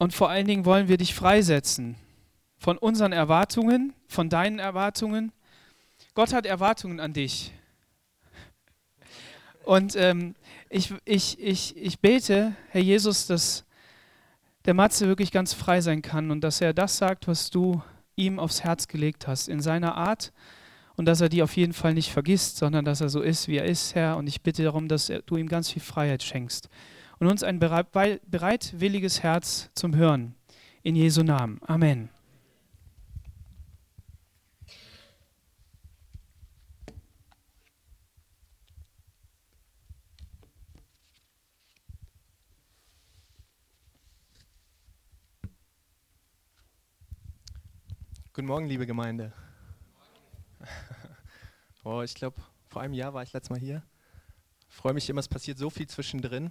Und vor allen Dingen wollen wir dich freisetzen von unseren Erwartungen, von deinen Erwartungen. Gott hat Erwartungen an dich. Und ähm, ich, ich, ich, ich bete, Herr Jesus, dass der Matze wirklich ganz frei sein kann und dass er das sagt, was du ihm aufs Herz gelegt hast, in seiner Art und dass er die auf jeden Fall nicht vergisst, sondern dass er so ist, wie er ist, Herr. Und ich bitte darum, dass du ihm ganz viel Freiheit schenkst und uns ein bereitwilliges Herz zum Hören. In Jesu Namen. Amen. Guten Morgen, liebe Gemeinde. Oh, ich glaube, vor einem Jahr war ich letztes Mal hier. Freue mich immer, es passiert so viel zwischendrin.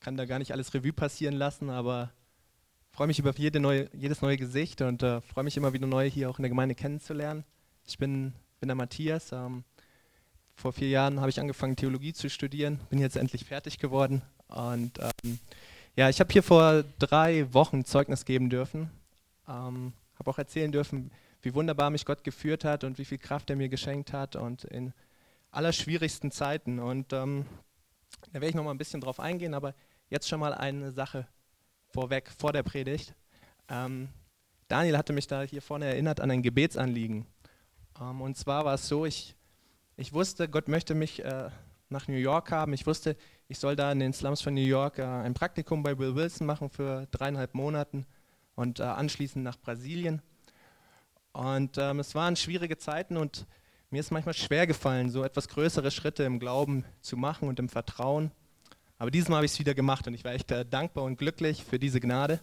Kann da gar nicht alles Revue passieren lassen, aber freue mich über jede neue, jedes neue Gesicht und äh, freue mich immer wieder neu hier auch in der Gemeinde kennenzulernen. Ich bin, bin der Matthias. Ähm, vor vier Jahren habe ich angefangen, Theologie zu studieren, bin jetzt endlich fertig geworden. Und ähm, ja, ich habe hier vor drei Wochen Zeugnis geben dürfen. Ähm, habe auch erzählen dürfen, wie wunderbar mich Gott geführt hat und wie viel Kraft er mir geschenkt hat und in allerschwierigsten Zeiten. Und ähm, da werde ich noch mal ein bisschen drauf eingehen, aber jetzt schon mal eine Sache vorweg, vor der Predigt. Ähm, Daniel hatte mich da hier vorne erinnert an ein Gebetsanliegen. Ähm, und zwar war es so, ich, ich wusste, Gott möchte mich äh, nach New York haben. Ich wusste, ich soll da in den Slums von New York äh, ein Praktikum bei Will Wilson machen für dreieinhalb Monaten und äh, anschließend nach Brasilien. Und ähm, es waren schwierige Zeiten und mir ist manchmal schwer gefallen, so etwas größere Schritte im Glauben zu machen und im Vertrauen. Aber dieses Mal habe ich es wieder gemacht und ich war echt äh, dankbar und glücklich für diese Gnade.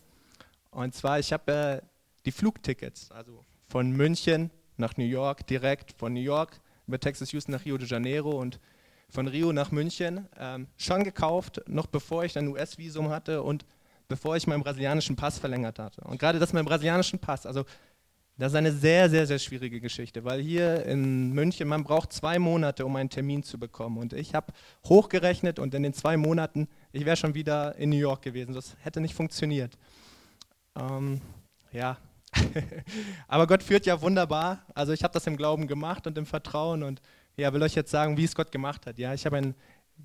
Und zwar, ich habe äh, die Flugtickets, also von München nach New York direkt, von New York über Texas Houston nach Rio de Janeiro und von Rio nach München ähm, schon gekauft, noch bevor ich ein US-Visum hatte und bevor ich meinen brasilianischen Pass verlängert hatte. Und gerade das mit dem brasilianischen Pass, also das ist eine sehr, sehr, sehr schwierige Geschichte, weil hier in München, man braucht zwei Monate, um einen Termin zu bekommen. Und ich habe hochgerechnet und in den zwei Monaten, ich wäre schon wieder in New York gewesen. Das hätte nicht funktioniert. Ähm, ja, aber Gott führt ja wunderbar. Also ich habe das im Glauben gemacht und im Vertrauen und ja, will euch jetzt sagen, wie es Gott gemacht hat. Ja, ich habe einen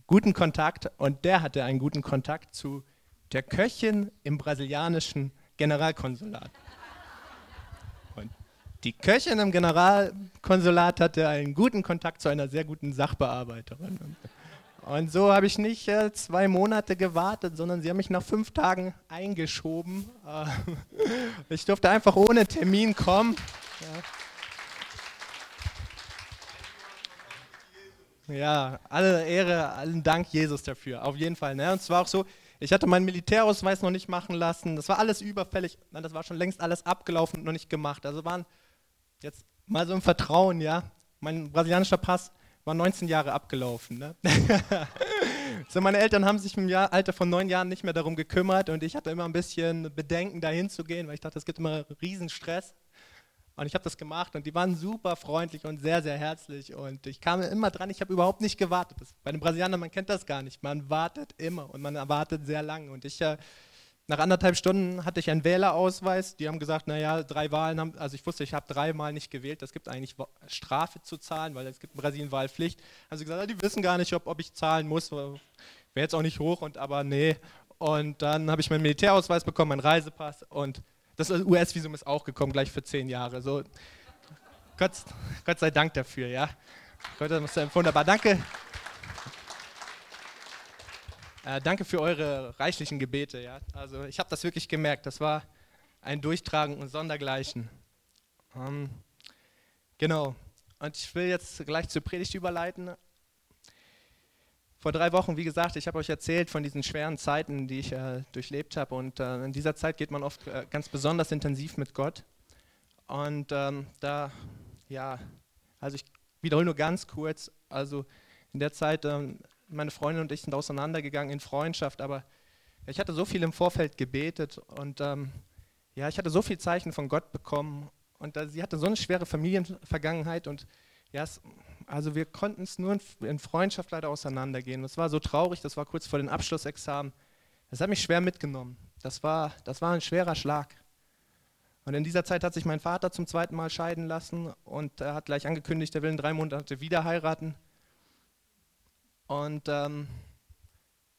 guten Kontakt und der hatte einen guten Kontakt zu der Köchin im brasilianischen Generalkonsulat. Die Köchin im Generalkonsulat hatte einen guten Kontakt zu einer sehr guten Sachbearbeiterin. Und so habe ich nicht äh, zwei Monate gewartet, sondern sie haben mich nach fünf Tagen eingeschoben. Äh, ich durfte einfach ohne Termin kommen. Ja. ja, alle Ehre, allen Dank Jesus dafür, auf jeden Fall. Ne? Und zwar auch so, ich hatte meinen Militärausweis noch nicht machen lassen. Das war alles überfällig. Nein, das war schon längst alles abgelaufen und noch nicht gemacht. Also waren jetzt mal so im Vertrauen, ja. Mein brasilianischer Pass war 19 Jahre abgelaufen. Ne? so, meine Eltern haben sich im Jahr, Alter von neun Jahren nicht mehr darum gekümmert und ich hatte immer ein bisschen Bedenken, dahin zu gehen, weil ich dachte, es gibt immer Riesenstress. Und ich habe das gemacht und die waren super freundlich und sehr, sehr herzlich. Und ich kam immer dran, ich habe überhaupt nicht gewartet. Bei den Brasilianern, man kennt das gar nicht. Man wartet immer und man erwartet sehr lange. Und ich, äh, nach anderthalb Stunden hatte ich einen Wählerausweis. Die haben gesagt, naja, drei Wahlen haben, also ich wusste, ich habe dreimal nicht gewählt. Das gibt eigentlich Strafe zu zahlen, weil es gibt in Brasilien Wahlpflicht. Sie gesagt, die wissen gar nicht, ob, ob ich zahlen muss. Wäre jetzt auch nicht hoch, und aber nee. Und dann habe ich meinen Militärausweis bekommen, meinen Reisepass und das US-Visum ist auch gekommen, gleich für zehn Jahre. So, Gott, Gott sei Dank dafür, ja. Gott, das ist wunderbar. Danke. Äh, danke für eure reichlichen Gebete, ja. Also ich habe das wirklich gemerkt. Das war ein Durchtragen und Sondergleichen. Ähm, genau. Und ich will jetzt gleich zur Predigt überleiten vor drei Wochen, wie gesagt, ich habe euch erzählt von diesen schweren Zeiten, die ich äh, durchlebt habe. Und äh, in dieser Zeit geht man oft äh, ganz besonders intensiv mit Gott. Und ähm, da, ja, also ich wiederhole nur ganz kurz. Also in der Zeit, ähm, meine Freundin und ich sind auseinandergegangen in Freundschaft, aber ich hatte so viel im Vorfeld gebetet und ähm, ja, ich hatte so viel Zeichen von Gott bekommen. Und äh, sie hatte so eine schwere Familienvergangenheit und ja, es, also wir konnten es nur in Freundschaft leider auseinandergehen. Das war so traurig, das war kurz vor den Abschlussexamen. Das hat mich schwer mitgenommen. das war, das war ein schwerer Schlag. Und in dieser Zeit hat sich mein Vater zum zweiten Mal scheiden lassen und er hat gleich angekündigt, er will in drei Monaten wieder heiraten. Und ähm,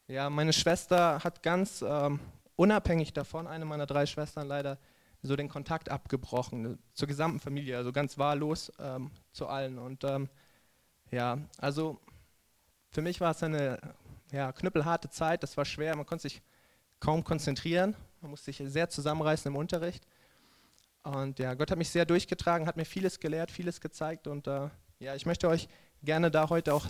ja, meine Schwester hat ganz ähm, unabhängig davon, eine meiner drei Schwestern leider, so den Kontakt abgebrochen zur gesamten Familie, also ganz wahllos ähm, zu allen. Und ähm, ja, also für mich war es eine ja, knüppelharte Zeit, das war schwer, man konnte sich kaum konzentrieren, man musste sich sehr zusammenreißen im Unterricht. Und ja, Gott hat mich sehr durchgetragen, hat mir vieles gelehrt, vieles gezeigt und äh, ja, ich möchte euch gerne da heute auch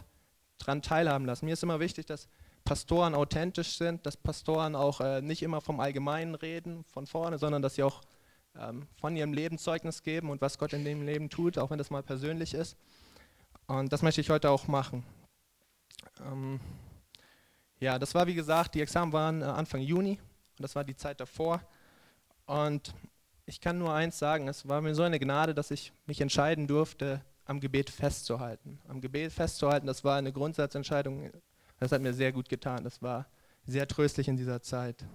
dran teilhaben lassen. Mir ist immer wichtig, dass Pastoren authentisch sind, dass Pastoren auch äh, nicht immer vom Allgemeinen reden, von vorne, sondern dass sie auch ähm, von ihrem Leben Zeugnis geben und was Gott in dem Leben tut, auch wenn das mal persönlich ist. Und das möchte ich heute auch machen. Ähm, ja, das war wie gesagt, die Examen waren äh, Anfang Juni und das war die Zeit davor. Und ich kann nur eins sagen, es war mir so eine Gnade, dass ich mich entscheiden durfte, am Gebet festzuhalten. Am Gebet festzuhalten, das war eine Grundsatzentscheidung, das hat mir sehr gut getan. Das war sehr tröstlich in dieser Zeit.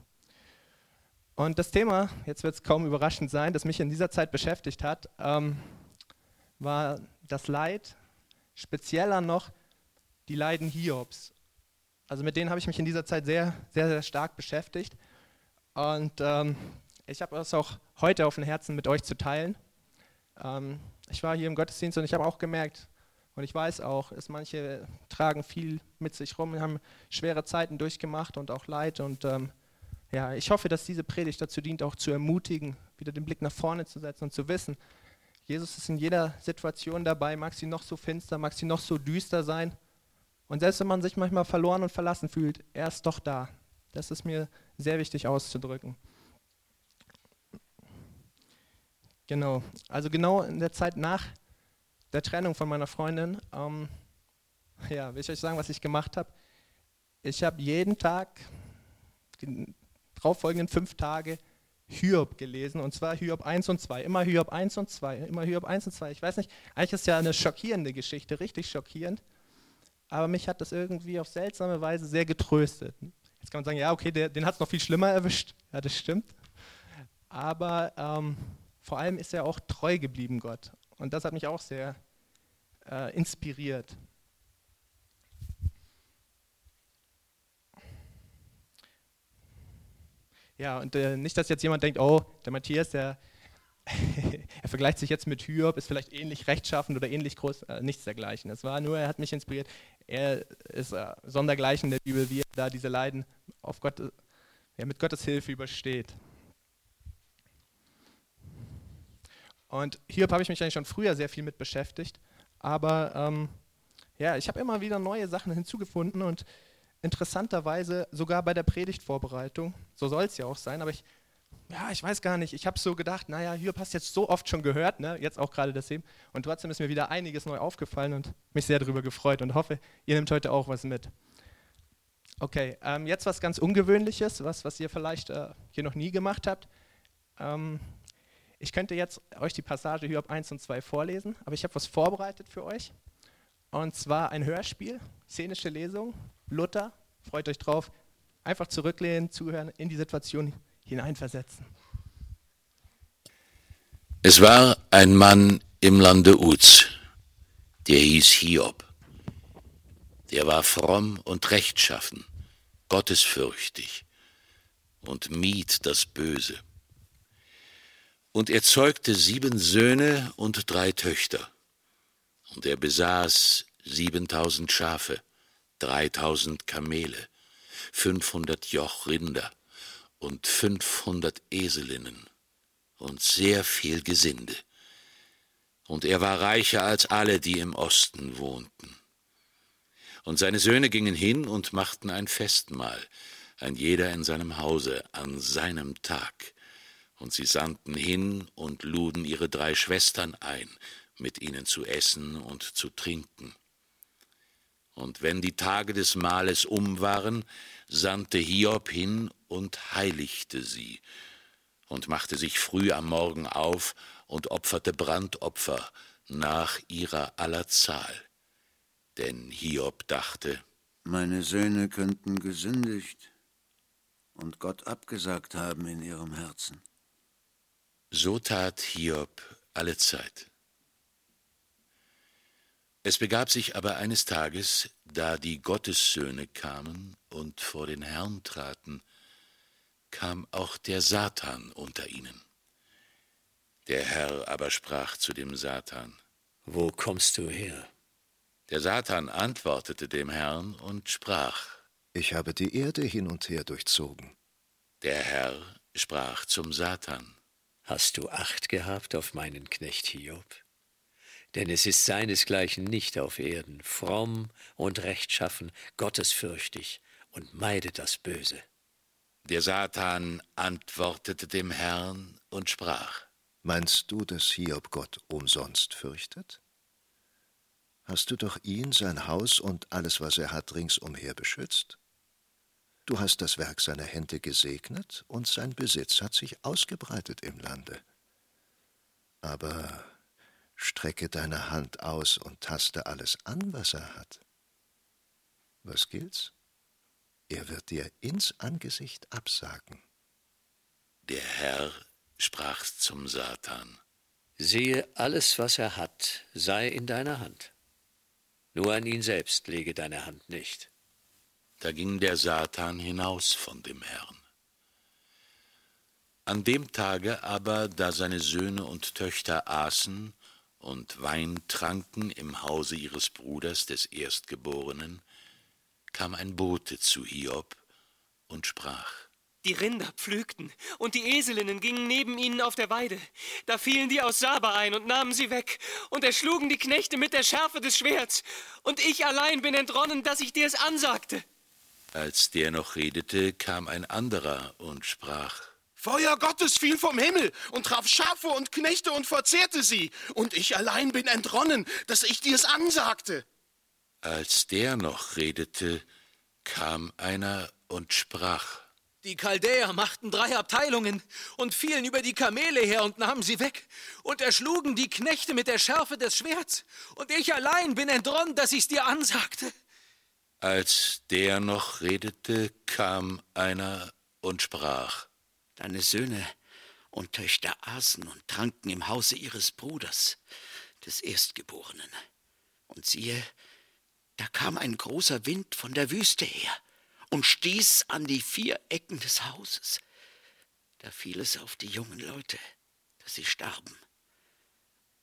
Und das Thema, jetzt wird es kaum überraschend sein, das mich in dieser Zeit beschäftigt hat, ähm, war das Leid, spezieller noch die Leiden Hiobs. Also mit denen habe ich mich in dieser Zeit sehr, sehr, sehr stark beschäftigt. Und ähm, ich habe es auch heute auf dem Herzen mit euch zu teilen. Ähm, ich war hier im Gottesdienst und ich habe auch gemerkt, und ich weiß auch, dass manche tragen viel mit sich rum, haben schwere Zeiten durchgemacht und auch Leid. Und ähm, ja, ich hoffe, dass diese Predigt dazu dient, auch zu ermutigen, wieder den Blick nach vorne zu setzen und zu wissen, Jesus ist in jeder Situation dabei, mag sie noch so finster, mag sie noch so düster sein. Und selbst wenn man sich manchmal verloren und verlassen fühlt, er ist doch da. Das ist mir sehr wichtig auszudrücken. Genau, also genau in der Zeit nach der Trennung von meiner Freundin, ähm, ja, will ich euch sagen, was ich gemacht habe? Ich habe jeden Tag, die darauffolgenden fünf Tage, Hiob gelesen, und zwar Hiob 1 und 2. Immer Hiob 1 und 2, immer Hiob 1 und 2. Ich weiß nicht, eigentlich ist ja eine schockierende Geschichte, richtig schockierend aber mich hat das irgendwie auf seltsame Weise sehr getröstet. Jetzt kann man sagen, ja, okay, der, den hat es noch viel schlimmer erwischt. Ja, das stimmt. Aber ähm, vor allem ist er auch treu geblieben, Gott. Und das hat mich auch sehr äh, inspiriert. Ja, und äh, nicht, dass jetzt jemand denkt, oh, der Matthias, der, er vergleicht sich jetzt mit Hiob, ist vielleicht ähnlich rechtschaffend oder ähnlich groß, äh, nichts dergleichen. Es war nur, er hat mich inspiriert. Er ist äh, sondergleichen der Bibel, wie er da diese Leiden auf Gott, ja, mit Gottes Hilfe übersteht. Und Hiob habe ich mich eigentlich schon früher sehr viel mit beschäftigt, aber ähm, ja, ich habe immer wieder neue Sachen hinzugefunden und interessanterweise sogar bei der Predigtvorbereitung, so soll es ja auch sein, aber ich ja, ich weiß gar nicht, ich habe so gedacht, naja, Hiob hast jetzt so oft schon gehört, ne? jetzt auch gerade das eben. Und trotzdem ist mir wieder einiges neu aufgefallen und mich sehr darüber gefreut und hoffe, ihr nehmt heute auch was mit. Okay, ähm, jetzt was ganz Ungewöhnliches, was, was ihr vielleicht äh, hier noch nie gemacht habt. Ähm, ich könnte jetzt euch die Passage Hiob 1 und 2 vorlesen, aber ich habe was vorbereitet für euch. Und zwar ein Hörspiel, szenische Lesung, Luther, freut euch drauf. Einfach zurücklehnen, zuhören, in die Situation hineinversetzen. Es war ein Mann im Lande Uz, der hieß Hiob. Der war fromm und rechtschaffen, gottesfürchtig und mied das Böse. Und er zeugte sieben Söhne und drei Töchter. Und er besaß siebentausend Schafe, dreitausend Kamele, fünfhundert Joch Rinder und fünfhundert Eselinnen und sehr viel Gesinde. Und er war reicher als alle, die im Osten wohnten. Und seine Söhne gingen hin und machten ein Festmahl, ein jeder in seinem Hause, an seinem Tag. Und sie sandten hin und luden ihre drei Schwestern ein, mit ihnen zu essen und zu trinken. Und wenn die Tage des Mahles um waren, sandte Hiob hin und heiligte sie und machte sich früh am Morgen auf und opferte Brandopfer nach ihrer aller Zahl. Denn Hiob dachte, meine Söhne könnten gesündigt und Gott abgesagt haben in ihrem Herzen. So tat Hiob alle Zeit. Es begab sich aber eines Tages, da die Gottessöhne kamen und vor den Herrn traten, kam auch der Satan unter ihnen. Der Herr aber sprach zu dem Satan, Wo kommst du her? Der Satan antwortete dem Herrn und sprach, Ich habe die Erde hin und her durchzogen. Der Herr sprach zum Satan, Hast du Acht gehabt auf meinen Knecht Hiob? Denn es ist seinesgleichen nicht auf Erden, fromm und rechtschaffen, gottesfürchtig und meidet das Böse. Der Satan antwortete dem Herrn und sprach, Meinst du, dass Hiob Gott umsonst fürchtet? Hast du doch ihn, sein Haus und alles, was er hat, ringsumher beschützt? Du hast das Werk seiner Hände gesegnet, und sein Besitz hat sich ausgebreitet im Lande. Aber strecke deine Hand aus und taste alles an, was er hat. Was gilt's? Er wird dir ins Angesicht absagen. Der Herr sprach zum Satan, Sehe, alles, was er hat, sei in deiner Hand. Nur an ihn selbst lege deine Hand nicht. Da ging der Satan hinaus von dem Herrn. An dem Tage aber, da seine Söhne und Töchter aßen und Wein tranken im Hause ihres Bruders des Erstgeborenen, kam ein Bote zu Hiob und sprach, Die Rinder pflügten, und die Eselinnen gingen neben ihnen auf der Weide. Da fielen die aus Saba ein und nahmen sie weg, und erschlugen die Knechte mit der Schärfe des Schwerts. Und ich allein bin entronnen, dass ich dir es ansagte. Als der noch redete, kam ein anderer und sprach, Feuer Gottes fiel vom Himmel und traf Schafe und Knechte und verzehrte sie. Und ich allein bin entronnen, dass ich dir's ansagte. Als der noch redete, kam einer und sprach, Die Chaldäer machten drei Abteilungen und fielen über die Kamele her und nahmen sie weg und erschlugen die Knechte mit der Schärfe des Schwerts. Und ich allein bin entronnen, dass ich's dir ansagte. Als der noch redete, kam einer und sprach, Deine Söhne und Töchter aßen und tranken im Hause ihres Bruders, des Erstgeborenen. Und siehe, da kam ein großer Wind von der Wüste her und stieß an die vier Ecken des Hauses. Da fiel es auf die jungen Leute, dass sie starben.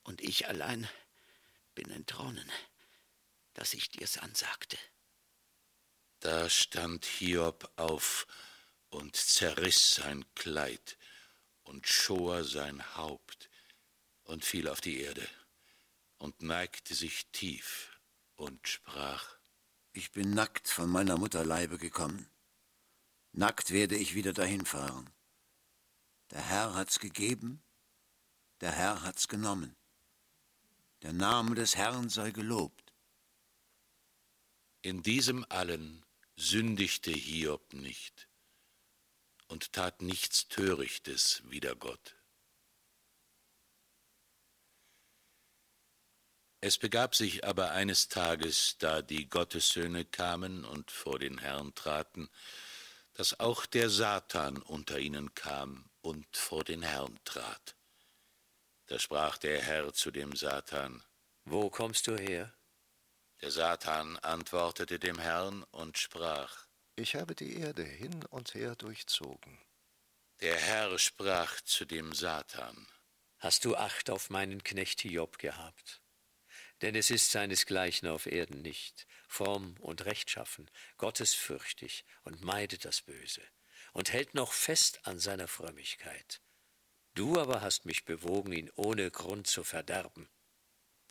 Und ich allein bin entronnen, dass ich dir's ansagte. Da stand Hiob auf und zerriss sein Kleid und schor sein Haupt und fiel auf die Erde und neigte sich tief und sprach, Ich bin nackt von meiner Mutter Leibe gekommen. Nackt werde ich wieder dahin fahren. Der Herr hat's gegeben, der Herr hat's genommen. Der Name des Herrn sei gelobt. In diesem allen sündigte Hiob nicht und tat nichts Törichtes wider Gott. Es begab sich aber eines Tages, da die Gottessöhne kamen und vor den Herrn traten, dass auch der Satan unter ihnen kam und vor den Herrn trat. Da sprach der Herr zu dem Satan, Wo kommst du her? Der Satan antwortete dem Herrn und sprach, Ich habe die Erde hin und her durchzogen. Der Herr sprach zu dem Satan, Hast du Acht auf meinen Knecht Hiob gehabt? Denn es ist seinesgleichen auf Erden nicht, fromm und rechtschaffen, gottesfürchtig und meidet das Böse und hält noch fest an seiner Frömmigkeit. Du aber hast mich bewogen, ihn ohne Grund zu verderben.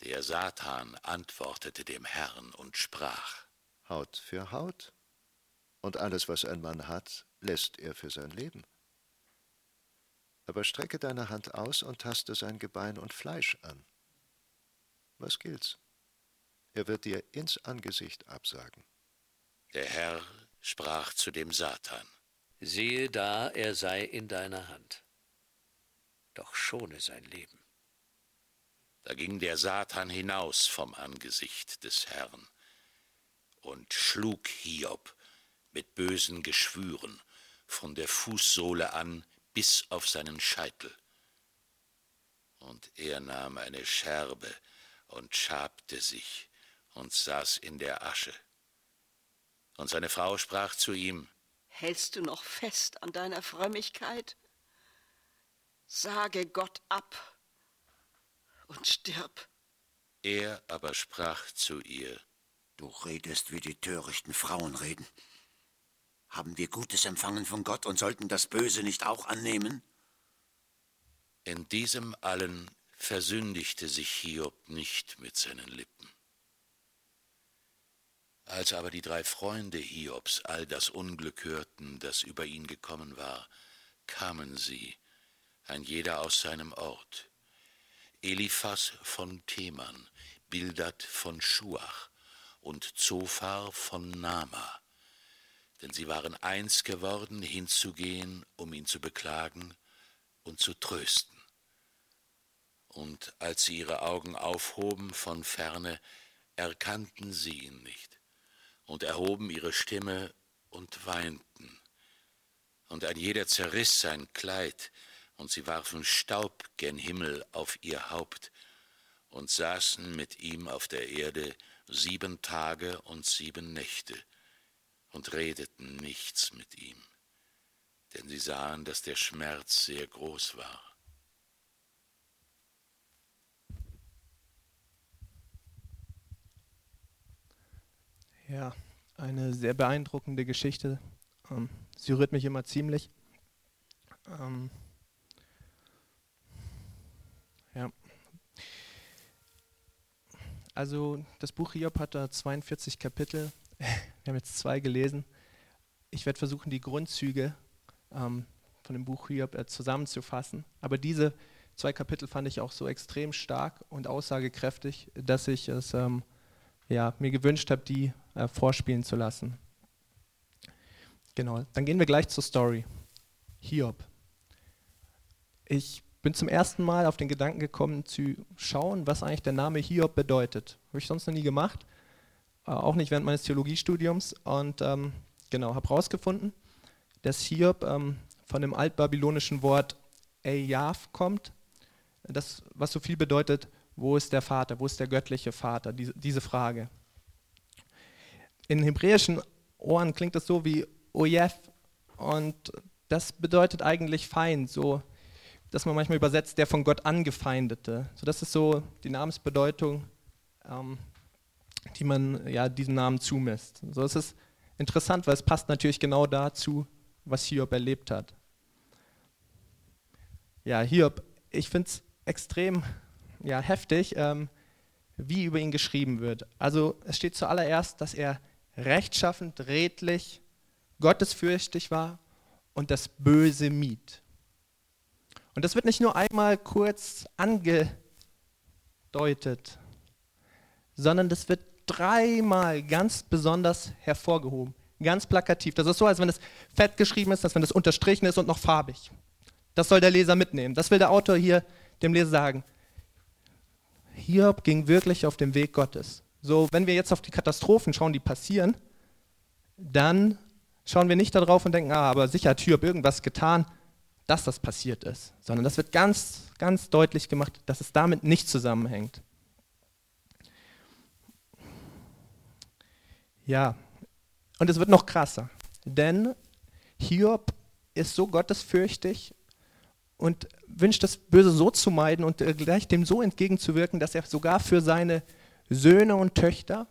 Der Satan antwortete dem Herrn und sprach, Haut für Haut. Und alles, was ein Mann hat, lässt er für sein Leben. Aber strecke deine Hand aus und taste sein Gebein und Fleisch an. Was gilt's? Er wird dir ins Angesicht absagen. Der Herr sprach zu dem Satan, Siehe da, er sei in deiner Hand. Doch schone sein Leben. Da ging der Satan hinaus vom Angesicht des Herrn und schlug Hiob mit bösen Geschwüren von der Fußsohle an bis auf seinen Scheitel. Und er nahm eine Scherbe und schabte sich und saß in der Asche. Und seine Frau sprach zu ihm, Hältst du noch fest an deiner Frömmigkeit? Sage Gott ab und stirb. Er aber sprach zu ihr, Du redest, wie die törichten Frauen reden. Haben wir Gutes empfangen von Gott und sollten das Böse nicht auch annehmen? In diesem allen versündigte sich Hiob nicht mit seinen Lippen. Als aber die drei Freunde Hiobs all das Unglück hörten, das über ihn gekommen war, kamen sie, ein jeder aus seinem Ort. Eliphas von Teman, Bildad von Schuach und Zophar von Nama, denn sie waren eins geworden, hinzugehen, um ihn zu beklagen und zu trösten. Und als sie ihre Augen aufhoben von ferne, erkannten sie ihn nicht und erhoben ihre Stimme und weinten. Und ein jeder zerriss sein Kleid, und sie warfen Staub gen Himmel auf ihr Haupt und saßen mit ihm auf der Erde sieben Tage und sieben Nächte und redeten nichts mit ihm, denn sie sahen, dass der Schmerz sehr groß war. Ja, eine sehr beeindruckende Geschichte. Ähm, sie rührt mich immer ziemlich. Ähm, ja. Also das Buch Hiob hat da 42 Kapitel. Wir haben jetzt zwei gelesen. Ich werde versuchen, die Grundzüge ähm, von dem Buch Hiob äh, zusammenzufassen. Aber diese zwei Kapitel fand ich auch so extrem stark und aussagekräftig, dass ich es ähm, ja, mir gewünscht habe, die äh, vorspielen zu lassen. Genau, dann gehen wir gleich zur Story. Hiob. Ich bin zum ersten Mal auf den Gedanken gekommen, zu schauen, was eigentlich der Name Hiob bedeutet. Habe ich sonst noch nie gemacht, äh, auch nicht während meines Theologiestudiums. Und ähm, genau, habe herausgefunden, dass Hiob ähm, von dem altbabylonischen Wort Eyav kommt, das, was so viel bedeutet, wo ist der Vater, wo ist der göttliche Vater, diese, diese Frage. In hebräischen Ohren klingt das so wie Ojev und das bedeutet eigentlich Feind, so dass man manchmal übersetzt, der von Gott angefeindete. So, das ist so die Namensbedeutung, ähm, die man ja, diesem Namen zumisst. So, es ist interessant, weil es passt natürlich genau dazu, was Hiob erlebt hat. Ja, Hiob, ich finde es extrem ja, heftig, ähm, wie über ihn geschrieben wird. Also es steht zuallererst, dass er rechtschaffend, redlich, gottesfürchtig war und das Böse mied. Und das wird nicht nur einmal kurz angedeutet, sondern das wird dreimal ganz besonders hervorgehoben, ganz plakativ. Das ist so, als wenn es fett geschrieben ist, als wenn es unterstrichen ist und noch farbig. Das soll der Leser mitnehmen. Das will der Autor hier dem Leser sagen. Hiob ging wirklich auf dem Weg Gottes. So, wenn wir jetzt auf die Katastrophen schauen, die passieren, dann schauen wir nicht darauf und denken, ah, aber sicher hat Hiob irgendwas getan, dass das passiert ist, sondern das wird ganz, ganz deutlich gemacht, dass es damit nicht zusammenhängt. Ja, und es wird noch krasser, denn Hiob ist so gottesfürchtig und wünscht das Böse so zu meiden und äh, gleich dem so entgegenzuwirken, dass er sogar für seine Söhne und Töchter,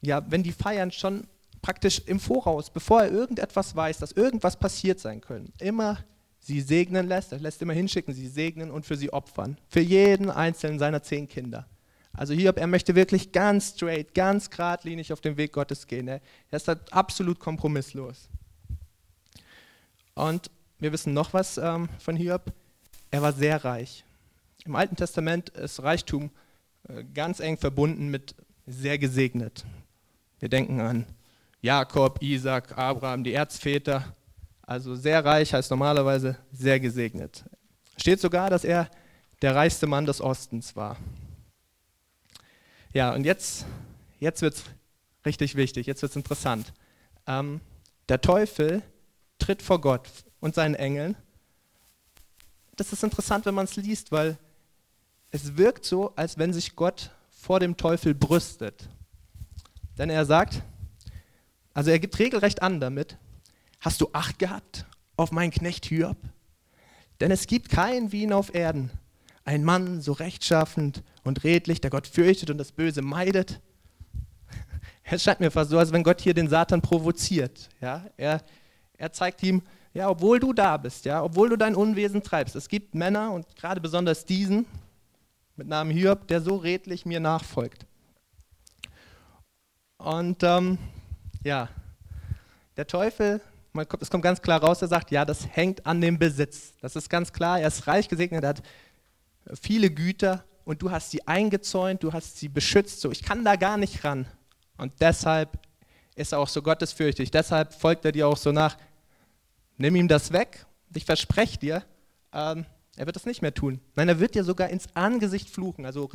ja, wenn die feiern, schon praktisch im Voraus, bevor er irgendetwas weiß, dass irgendwas passiert sein könnte, immer sie segnen lässt, er lässt immer hinschicken, sie segnen und für sie opfern. Für jeden einzelnen seiner zehn Kinder. Also Hiob, er möchte wirklich ganz straight, ganz geradlinig auf den Weg Gottes gehen. Er ist halt absolut kompromisslos. Und wir wissen noch was ähm, von Hiob. Er war sehr reich. Im Alten Testament ist Reichtum äh, ganz eng verbunden mit sehr gesegnet. Wir denken an Jakob, Isaac, Abraham, die Erzväter. Also sehr reich heißt normalerweise sehr gesegnet. Steht sogar, dass er der reichste Mann des Ostens war. Ja, und jetzt, jetzt wird es richtig wichtig, jetzt wird es interessant. Ähm, der Teufel tritt vor Gott und seinen Engeln. Das ist interessant, wenn man es liest, weil es wirkt so, als wenn sich Gott vor dem Teufel brüstet. Denn er sagt, also er gibt regelrecht an damit, hast du Acht gehabt auf meinen Knecht Hiob? Denn es gibt keinen wie ihn auf Erden, ein Mann so rechtschaffend und redlich, der Gott fürchtet und das Böse meidet. Es scheint mir fast so, als wenn Gott hier den Satan provoziert. Ja? Er, er zeigt ihm, ja, obwohl du da bist, ja, obwohl du dein Unwesen treibst, es gibt Männer und gerade besonders diesen mit Namen Hiob, der so redlich mir nachfolgt. Und ähm, ja, der Teufel, es kommt ganz klar raus, er sagt, ja, das hängt an dem Besitz. Das ist ganz klar, er ist reich gesegnet, er hat viele Güter und du hast sie eingezäunt, du hast sie beschützt, so ich kann da gar nicht ran. Und deshalb ist er auch so gottesfürchtig, deshalb folgt er dir auch so nach, nimm ihm das weg, ich verspreche dir, ähm, er wird das nicht mehr tun. Nein, er wird dir sogar ins Angesicht fluchen, also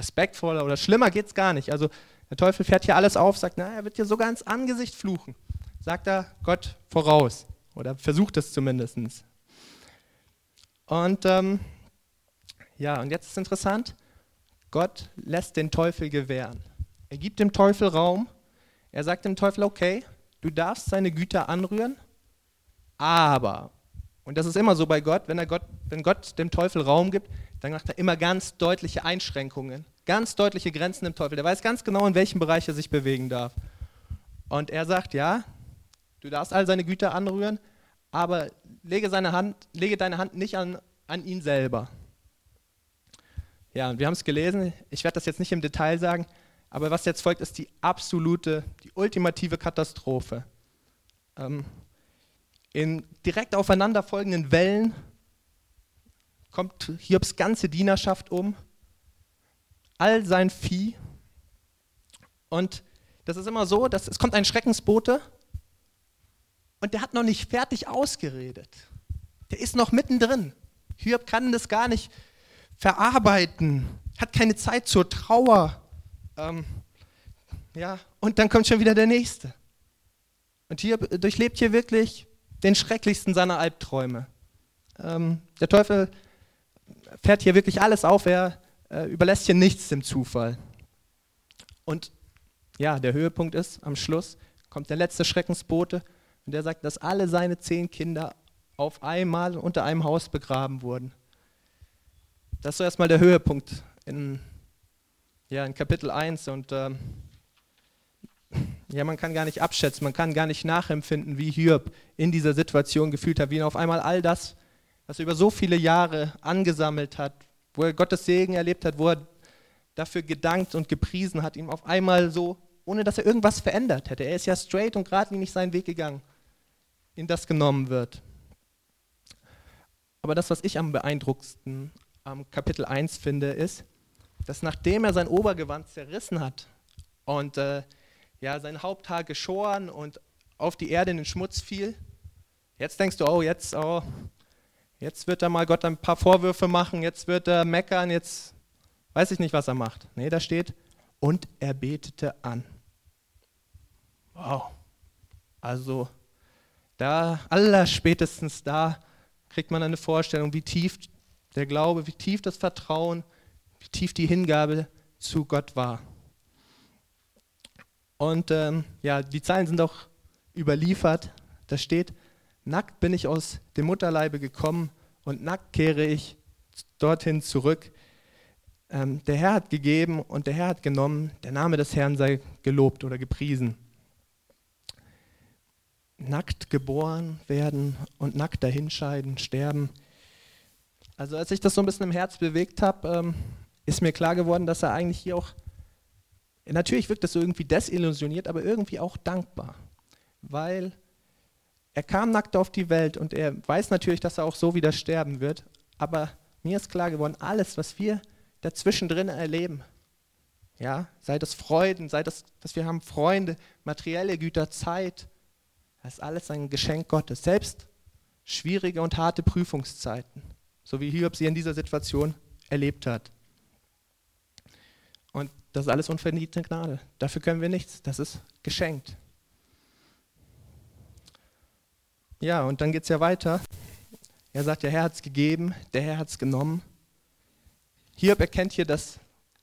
respektvoller oder schlimmer geht es gar nicht. Also der Teufel fährt hier alles auf, sagt, na, er wird dir sogar ins Angesicht fluchen. Sagt er Gott voraus oder versucht es zumindest. Und ähm, ja, und jetzt ist interessant, Gott lässt den Teufel gewähren. Er gibt dem Teufel Raum. Er sagt dem Teufel, okay, du darfst seine Güter anrühren, aber, und das ist immer so bei Gott, wenn, er Gott, wenn Gott dem Teufel Raum gibt, dann macht er immer ganz deutliche Einschränkungen, ganz deutliche Grenzen dem Teufel. Der weiß ganz genau, in welchem Bereich er sich bewegen darf. Und er sagt, ja, du darfst all seine Güter anrühren, aber lege, seine Hand, lege deine Hand nicht an, an ihn selber. Ja, und wir haben es gelesen, ich werde das jetzt nicht im Detail sagen, aber was jetzt folgt, ist die absolute, die ultimative Katastrophe. Ähm, in direkt aufeinanderfolgenden Wellen kommt Hiobs ganze Dienerschaft um, all sein Vieh. Und das ist immer so, dass es kommt ein Schreckensbote und der hat noch nicht fertig ausgeredet. Der ist noch mittendrin. Hiob kann das gar nicht verarbeiten, hat keine Zeit zur Trauer. Ähm, ja, und dann kommt schon wieder der Nächste. Und hier durchlebt hier wirklich den schrecklichsten seiner Albträume. Ähm, der Teufel fährt hier wirklich alles auf, er äh, überlässt hier nichts dem Zufall. Und ja, der Höhepunkt ist, am Schluss kommt der letzte Schreckensbote und der sagt, dass alle seine zehn Kinder auf einmal unter einem Haus begraben wurden. Das ist so erstmal der Höhepunkt in, ja, in Kapitel 1 und äh, ja, man kann gar nicht abschätzen, man kann gar nicht nachempfinden, wie Hiob in dieser Situation gefühlt hat, wie ihn auf einmal all das was er über so viele Jahre angesammelt hat, wo er Gottes Segen erlebt hat, wo er dafür gedankt und gepriesen hat, ihm auf einmal so, ohne dass er irgendwas verändert hätte. Er ist ja straight und geradlinig seinen Weg gegangen, in das genommen wird. Aber das, was ich am beeindruckendsten am Kapitel 1 finde, ist, dass nachdem er sein Obergewand zerrissen hat und äh, ja, sein Haupthaar geschoren und auf die Erde in den Schmutz fiel, jetzt denkst du, oh, jetzt, oh, Jetzt wird er mal Gott ein paar Vorwürfe machen, jetzt wird er meckern, jetzt weiß ich nicht, was er macht. Nee, da steht, und er betete an. Wow. Also, da, allerspätestens da kriegt man eine Vorstellung, wie tief der Glaube, wie tief das Vertrauen, wie tief die Hingabe zu Gott war. Und ähm, ja, die Zeilen sind auch überliefert. Da steht, Nackt bin ich aus dem Mutterleibe gekommen und nackt kehre ich dorthin zurück. Ähm, der Herr hat gegeben und der Herr hat genommen. Der Name des Herrn sei gelobt oder gepriesen. Nackt geboren werden und nackt dahinscheiden, sterben. Also als ich das so ein bisschen im Herz bewegt habe, ähm, ist mir klar geworden, dass er eigentlich hier auch, natürlich wirkt das so irgendwie desillusioniert, aber irgendwie auch dankbar. Weil er kam nackt auf die Welt und er weiß natürlich, dass er auch so wieder sterben wird. Aber mir ist klar geworden, alles, was wir dazwischen drin erleben, ja, sei das Freuden, sei das, dass wir haben Freunde, materielle Güter, Zeit, das ist alles ein Geschenk Gottes. Selbst schwierige und harte Prüfungszeiten, so wie Hiob sie in dieser Situation erlebt hat. Und das ist alles unverdiente Gnade. Dafür können wir nichts. Das ist geschenkt. Ja, und dann geht es ja weiter. Er sagt, der Herr hat es gegeben, der Herr hat es genommen. Hiob erkennt hier, dass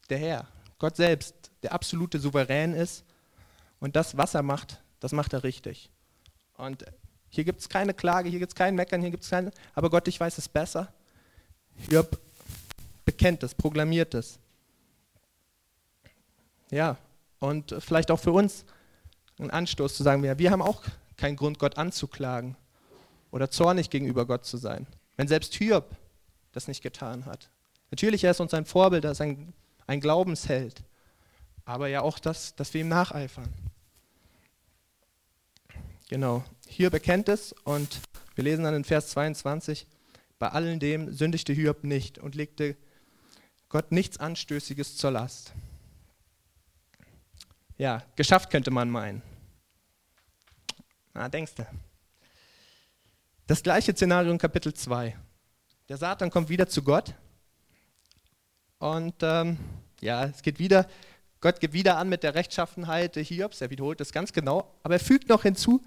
der Herr, Gott selbst, der absolute Souverän ist und das, was er macht, das macht er richtig. Und hier gibt es keine Klage, hier gibt es kein Meckern, hier gibt es keine, aber Gott, ich weiß es besser. Hiob bekennt es, proklamiert es. Ja, und vielleicht auch für uns ein Anstoß zu sagen, wir haben auch keinen Grund, Gott anzuklagen oder zornig gegenüber Gott zu sein. Wenn selbst Hiob das nicht getan hat. Natürlich, er ist uns ein Vorbild, er ist ein, ein Glaubensheld, aber ja auch das, dass wir ihm nacheifern. Genau, Hiob erkennt es und wir lesen dann in Vers 22, bei allen dem sündigte Hiob nicht und legte Gott nichts Anstößiges zur Last. Ja, geschafft könnte man meinen. Na, denkst du. Das gleiche Szenario in Kapitel 2. Der Satan kommt wieder zu Gott und ähm, ja, es geht wieder, Gott geht wieder an mit der Rechtschaffenheit Hiobs, er wiederholt das ganz genau, aber er fügt noch hinzu,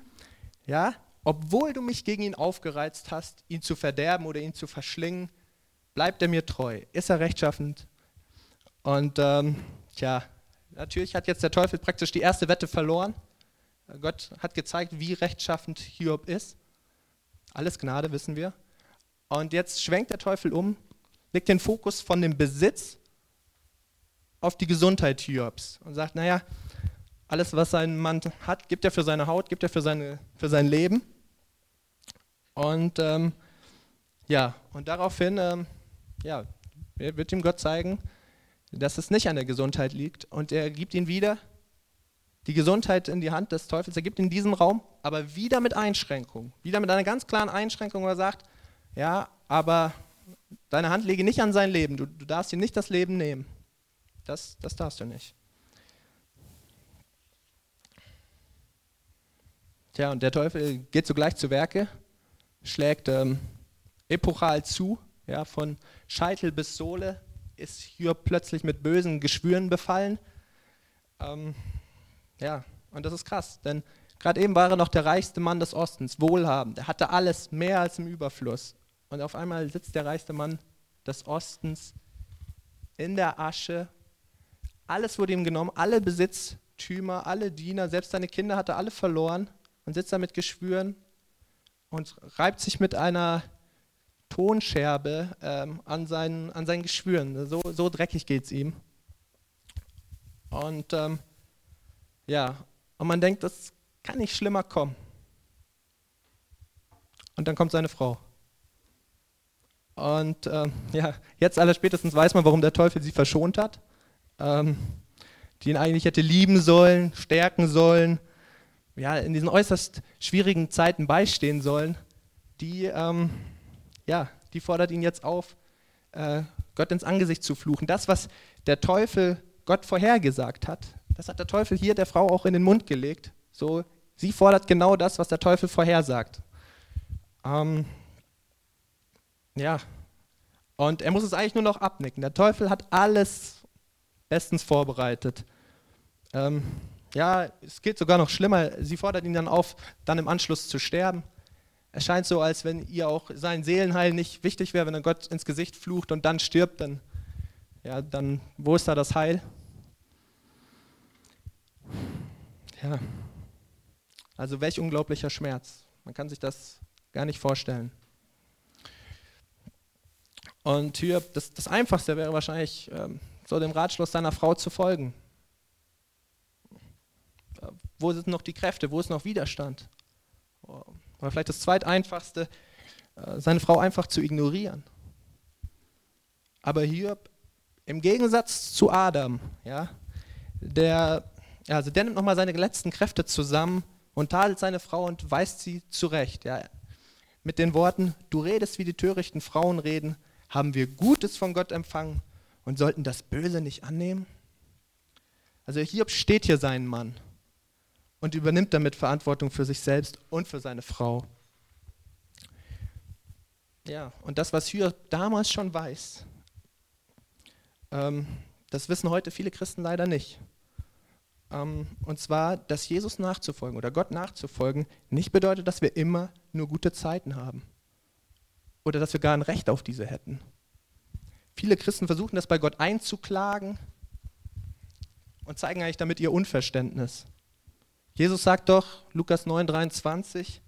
ja, obwohl du mich gegen ihn aufgereizt hast, ihn zu verderben oder ihn zu verschlingen, bleibt er mir treu, ist er rechtschaffend. Und ähm, tja, natürlich hat jetzt der Teufel praktisch die erste Wette verloren. Gott hat gezeigt, wie rechtschaffend Hiob ist. Alles Gnade, wissen wir. Und jetzt schwenkt der Teufel um, legt den Fokus von dem Besitz auf die Gesundheit Hiobs und sagt, naja, alles, was sein Mann hat, gibt er für seine Haut, gibt er für, seine, für sein Leben. Und ähm, ja, und daraufhin ähm, ja, wird ihm Gott zeigen, dass es nicht an der Gesundheit liegt. Und er gibt ihn wieder die Gesundheit in die Hand des Teufels. Er gibt ihn diesen Raum, aber wieder mit Einschränkung. Wieder mit einer ganz klaren Einschränkung, wo er sagt, ja, aber deine Hand lege nicht an sein Leben. Du, du darfst ihm nicht das Leben nehmen. Das, das darfst du nicht. Tja, und der Teufel geht sogleich zu Werke, schlägt ähm, epochal zu, ja, von Scheitel bis Sohle ist hier plötzlich mit bösen Geschwüren befallen. Ähm, ja, und das ist krass, denn gerade eben war er noch der reichste Mann des Ostens, wohlhabend. Er hatte alles, mehr als im Überfluss. Und auf einmal sitzt der reichste Mann des Ostens in der Asche. Alles wurde ihm genommen, alle Besitztümer, alle Diener, selbst seine Kinder hatte alle verloren und sitzt da mit Geschwüren und reibt sich mit einer Tonscherbe ähm, an, seinen, an seinen Geschwüren. So, so dreckig geht es ihm. Und ähm, ja, und man denkt, das kann nicht schlimmer kommen. Und dann kommt seine Frau. Und ähm, ja, jetzt allerspätestens weiß man, warum der Teufel sie verschont hat. Ähm, die ihn eigentlich hätte lieben sollen, stärken sollen, ja, in diesen äußerst schwierigen Zeiten beistehen sollen, die, ähm, ja, die fordert ihn jetzt auf, äh, Gott ins Angesicht zu fluchen. Das, was der Teufel Gott vorhergesagt hat, das hat der Teufel hier der Frau auch in den Mund gelegt. So, sie fordert genau das, was der Teufel vorhersagt. Ähm, ja, und er muss es eigentlich nur noch abnicken. Der Teufel hat alles bestens vorbereitet. Ähm, ja, es geht sogar noch schlimmer. Sie fordert ihn dann auf, dann im Anschluss zu sterben. Es scheint so, als wenn ihr auch sein Seelenheil nicht wichtig wäre, wenn er Gott ins Gesicht flucht und dann stirbt, dann, ja, dann wo ist da das Heil? Ja, also welch unglaublicher Schmerz. Man kann sich das gar nicht vorstellen. Und hier, das, das Einfachste wäre wahrscheinlich, ähm, so dem Ratschluss seiner Frau zu folgen. Wo sind noch die Kräfte? Wo ist noch Widerstand? Oder vielleicht das zweiteinfachste, äh, seine Frau einfach zu ignorieren. Aber hier, im Gegensatz zu Adam, ja, der, also der nimmt nochmal seine letzten Kräfte zusammen und tadelt seine Frau und weist sie zurecht. Ja, mit den Worten, du redest wie die törichten Frauen reden, haben wir Gutes von Gott empfangen und sollten das Böse nicht annehmen? Also Hiob steht hier seinen Mann und übernimmt damit Verantwortung für sich selbst und für seine Frau. Ja, und das, was Hiob damals schon weiß, ähm, das wissen heute viele Christen leider nicht. Ähm, und zwar, dass Jesus nachzufolgen oder Gott nachzufolgen nicht bedeutet, dass wir immer nur gute Zeiten haben. Oder dass wir gar ein Recht auf diese hätten. Viele Christen versuchen das bei Gott einzuklagen und zeigen eigentlich damit ihr Unverständnis. Jesus sagt doch, Lukas 9, 23,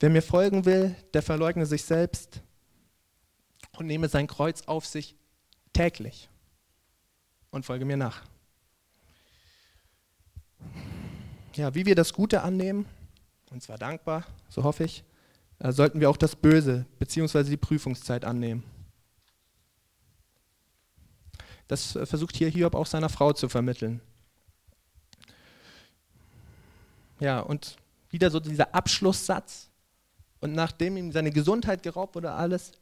wer mir folgen will, der verleugne sich selbst und nehme sein Kreuz auf sich täglich und folge mir nach. Ja, wie wir das Gute annehmen, und zwar dankbar, so hoffe ich, äh, sollten wir auch das Böse bzw. die Prüfungszeit annehmen. Das äh, versucht hier Hiob auch seiner Frau zu vermitteln. Ja, und wieder so dieser Abschlusssatz. Und nachdem ihm seine Gesundheit geraubt wurde, alles,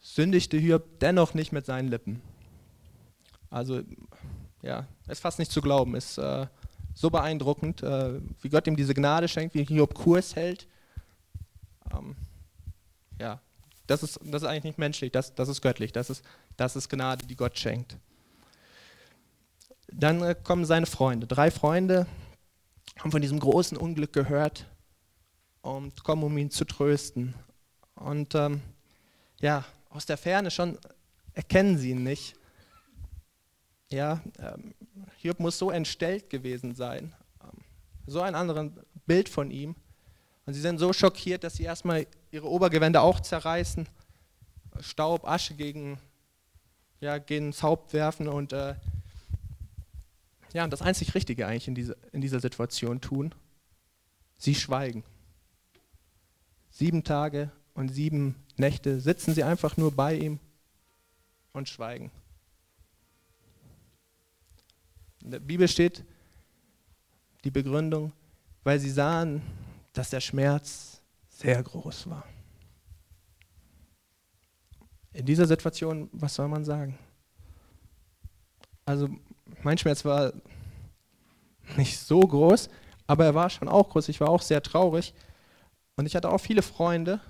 sündigte Hiob dennoch nicht mit seinen Lippen. Also, ja, ist fast nicht zu glauben, ist äh, so beeindruckend, äh, wie Gott ihm diese Gnade schenkt, wie Hiob Kurs hält. Ähm, ja, das ist, das ist eigentlich nicht menschlich, das, das ist göttlich, das ist, das ist Gnade, die Gott schenkt. Dann äh, kommen seine Freunde, drei Freunde haben von diesem großen Unglück gehört und kommen, um ihn zu trösten. Und ähm, ja, aus der Ferne schon erkennen sie ihn nicht. Ja, ähm, Hiob muss so entstellt gewesen sein, ähm, so ein anderes Bild von ihm. Und sie sind so schockiert, dass sie erstmal ihre Obergewände auch zerreißen, Staub, Asche gegen, ja, gegen ins Haupt werfen und äh, ja, das einzig Richtige eigentlich in, diese, in dieser Situation tun. Sie schweigen. Sieben Tage und sieben Nächte sitzen sie einfach nur bei ihm und schweigen. In der Bibel steht die Begründung, weil sie sahen, dass der Schmerz sehr groß war. In dieser Situation, was soll man sagen? Also mein Schmerz war nicht so groß, aber er war schon auch groß. Ich war auch sehr traurig und ich hatte auch viele Freunde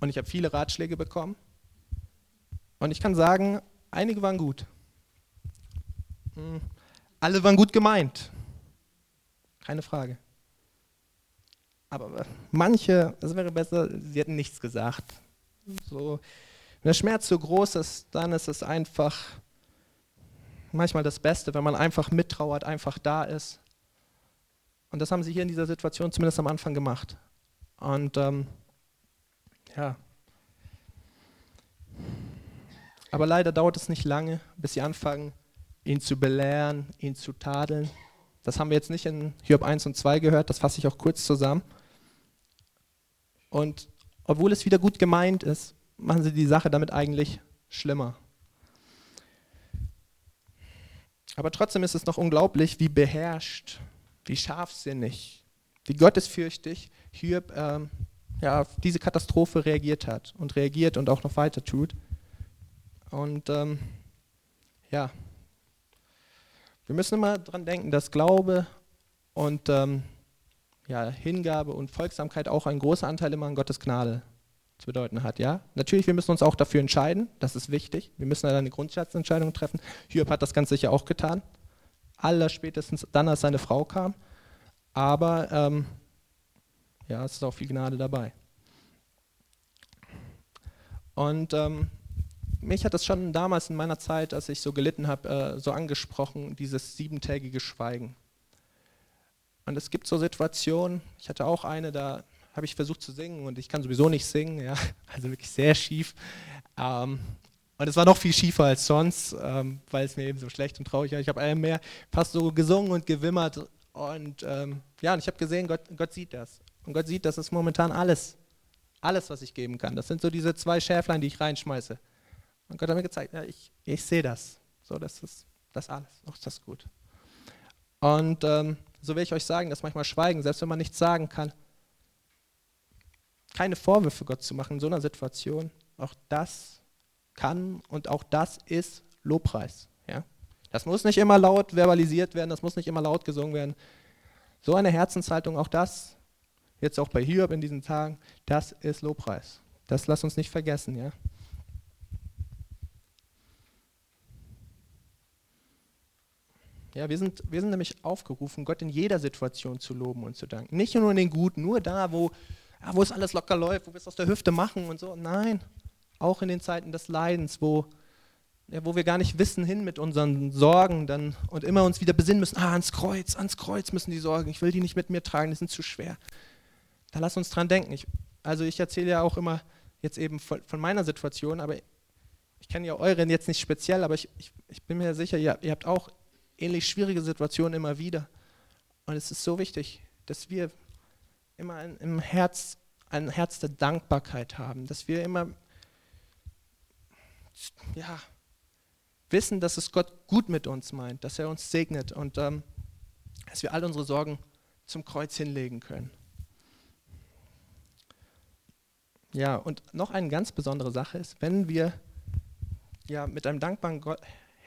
und ich habe viele Ratschläge bekommen. Und ich kann sagen, einige waren gut. Hm, alle waren gut gemeint. Keine Frage. Aber manche, es wäre besser, sie hätten nichts gesagt. So, wenn der Schmerz so groß ist, dann ist es einfach manchmal das Beste, wenn man einfach mittrauert, einfach da ist. Und das haben sie hier in dieser Situation zumindest am Anfang gemacht. Und ähm, ja. Aber leider dauert es nicht lange, bis sie anfangen, ihn zu belehren, ihn zu tadeln. Das haben wir jetzt nicht in Hiob 1 und 2 gehört, das fasse ich auch kurz zusammen. Und obwohl es wieder gut gemeint ist, machen sie die Sache damit eigentlich schlimmer. Aber trotzdem ist es noch unglaublich, wie beherrscht, wie scharfsinnig, wie gottesfürchtig Hiob ähm, ja, auf diese Katastrophe reagiert hat und reagiert und auch noch weiter tut. Und ähm, ja, wir müssen immer daran denken, dass Glaube und ähm, ja, Hingabe und Folgsamkeit auch einen großen Anteil immer an Gottes Gnade zu bedeuten hat. Ja? Natürlich, wir müssen uns auch dafür entscheiden, das ist wichtig. Wir müssen eine Grundsatzentscheidung treffen. Hiob hat das ganz sicher auch getan. Aller spätestens dann, als seine Frau kam. Aber ähm, ja, es ist auch viel Gnade dabei. Und ähm, mich hat das schon damals in meiner Zeit, als ich so gelitten habe, äh, so angesprochen, dieses siebentägige Schweigen. Und es gibt so Situationen, ich hatte auch eine, da habe ich versucht zu singen und ich kann sowieso nicht singen, ja, also wirklich sehr schief. Ähm, und es war noch viel schiefer als sonst, ähm, weil es mir eben so schlecht und traurig war. Ich habe mehr fast so gesungen und gewimmert und ähm, ja, und ich habe gesehen, Gott, Gott sieht das. Und Gott sieht, das ist momentan alles. Alles, was ich geben kann. Das sind so diese zwei Schäflein, die ich reinschmeiße. Und Gott hat mir gezeigt, ja, ich, ich sehe das. So, das ist das alles. Auch ist das gut. Und ähm, so will ich euch sagen, dass manchmal Schweigen, selbst wenn man nichts sagen kann, keine Vorwürfe Gott zu machen in so einer Situation, auch das kann und auch das ist Lobpreis. Ja? Das muss nicht immer laut verbalisiert werden, das muss nicht immer laut gesungen werden. So eine Herzenshaltung, auch das, jetzt auch bei Hiob in diesen Tagen, das ist Lobpreis. Das lass uns nicht vergessen. Ja? Ja, wir sind, wir sind nämlich aufgerufen, Gott in jeder Situation zu loben und zu danken. Nicht nur in den Guten, nur da, wo, ja, wo es alles locker läuft, wo wir es aus der Hüfte machen und so. Nein, auch in den Zeiten des Leidens, wo, ja, wo wir gar nicht wissen hin mit unseren Sorgen dann und immer uns wieder besinnen müssen, ah, ans Kreuz, ans Kreuz müssen die Sorgen, ich will die nicht mit mir tragen, die sind zu schwer. Da lass uns dran denken. Ich, also ich erzähle ja auch immer jetzt eben von, von meiner Situation, aber ich kenne ja euren jetzt nicht speziell, aber ich, ich, ich bin mir sicher, ihr, ihr habt auch ähnlich schwierige Situationen immer wieder. Und es ist so wichtig, dass wir immer ein, im Herz ein Herz der Dankbarkeit haben, dass wir immer ja, wissen, dass es Gott gut mit uns meint, dass er uns segnet und ähm, dass wir all unsere Sorgen zum Kreuz hinlegen können. Ja, und noch eine ganz besondere Sache ist, wenn wir ja mit einem dankbaren Gott,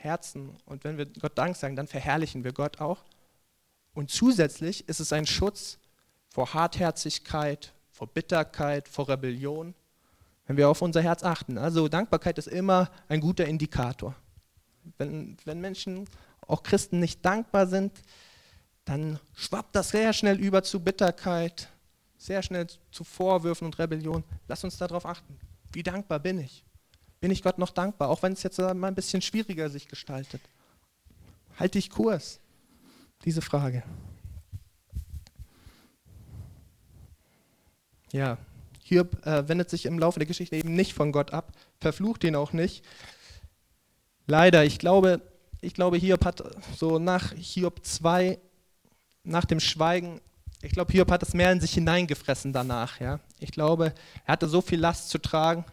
Herzen und wenn wir Gott Dank sagen, dann verherrlichen wir Gott auch. Und zusätzlich ist es ein Schutz vor Hartherzigkeit, vor Bitterkeit, vor Rebellion, wenn wir auf unser Herz achten. Also Dankbarkeit ist immer ein guter Indikator. Wenn, wenn Menschen, auch Christen, nicht dankbar sind, dann schwappt das sehr schnell über zu Bitterkeit, sehr schnell zu Vorwürfen und Rebellion. Lass uns darauf achten. Wie dankbar bin ich? Bin ich Gott noch dankbar, auch wenn es jetzt mal ein bisschen schwieriger sich gestaltet? Halte ich Kurs? Diese Frage. Ja, Hiob äh, wendet sich im Laufe der Geschichte eben nicht von Gott ab, verflucht ihn auch nicht. Leider, ich glaube, ich glaube, Hiob hat so nach Hiob 2, nach dem Schweigen, ich glaube, Hiob hat das mehr in sich hineingefressen danach. Ja? Ich glaube, er hatte so viel Last zu tragen.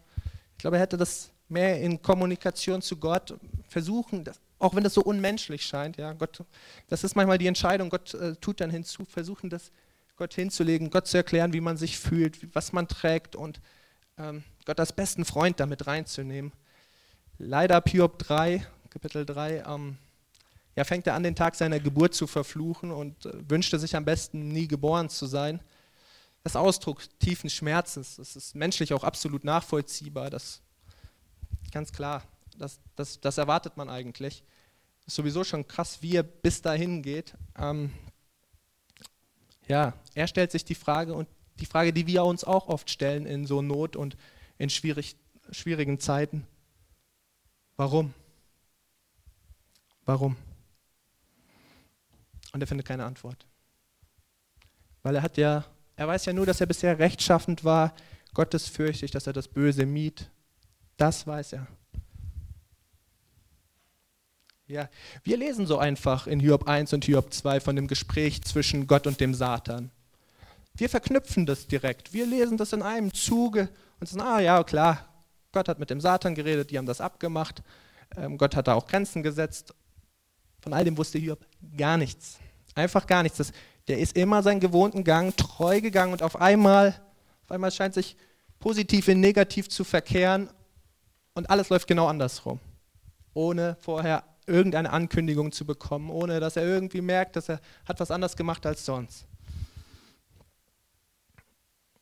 Ich glaube, er hätte das mehr in Kommunikation zu Gott versuchen, auch wenn das so unmenschlich scheint, ja, Gott, das ist manchmal die Entscheidung, Gott äh, tut dann hinzu, versuchen das Gott hinzulegen, Gott zu erklären, wie man sich fühlt, was man trägt und ähm, Gott als besten Freund damit reinzunehmen. Leider Hiob 3, Kapitel 3, ähm, ja, fängt er an, den Tag seiner Geburt zu verfluchen und äh, wünschte sich am besten nie geboren zu sein. Das Ausdruck tiefen Schmerzens, das ist menschlich auch absolut nachvollziehbar, das Ganz klar, das, das, das erwartet man eigentlich. Ist sowieso schon krass, wie er bis dahin geht. Ähm, ja, er stellt sich die Frage und die Frage, die wir uns auch oft stellen in so Not und in schwierig, schwierigen Zeiten. Warum? Warum? Und er findet keine Antwort. Weil er hat ja, er weiß ja nur, dass er bisher rechtschaffend war, gottesfürchtig, dass er das Böse mied, das weiß er. Ja, wir lesen so einfach in Hiob 1 und Hiob 2 von dem Gespräch zwischen Gott und dem Satan. Wir verknüpfen das direkt. Wir lesen das in einem Zuge und sagen, ah ja, klar, Gott hat mit dem Satan geredet, die haben das abgemacht. Ähm, Gott hat da auch Grenzen gesetzt. Von all dem wusste Hiob gar nichts. Einfach gar nichts. Das, der ist immer seinen gewohnten Gang treu gegangen und auf einmal, auf einmal scheint sich positiv in negativ zu verkehren und alles läuft genau andersrum. Ohne vorher irgendeine Ankündigung zu bekommen, ohne dass er irgendwie merkt, dass er hat was anders gemacht als sonst.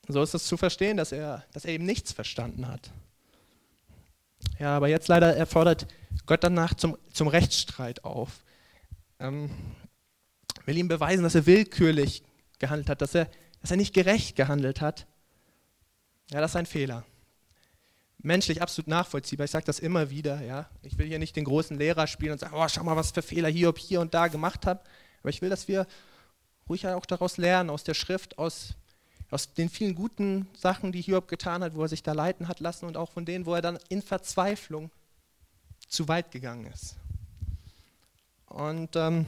So ist es zu verstehen, dass er, dass er eben nichts verstanden hat. Ja, aber jetzt leider erfordert Gott danach zum, zum Rechtsstreit auf. Ähm, will ihm beweisen, dass er willkürlich gehandelt hat, dass er, dass er nicht gerecht gehandelt hat. Ja, das ist ein Fehler menschlich absolut nachvollziehbar. Ich sage das immer wieder. Ja. Ich will hier nicht den großen Lehrer spielen und sagen, oh, schau mal, was für Fehler Hiob hier und da gemacht hat. Aber ich will, dass wir ruhig auch daraus lernen, aus der Schrift, aus, aus den vielen guten Sachen, die Hiob getan hat, wo er sich da leiten hat lassen und auch von denen, wo er dann in Verzweiflung zu weit gegangen ist. Und ähm,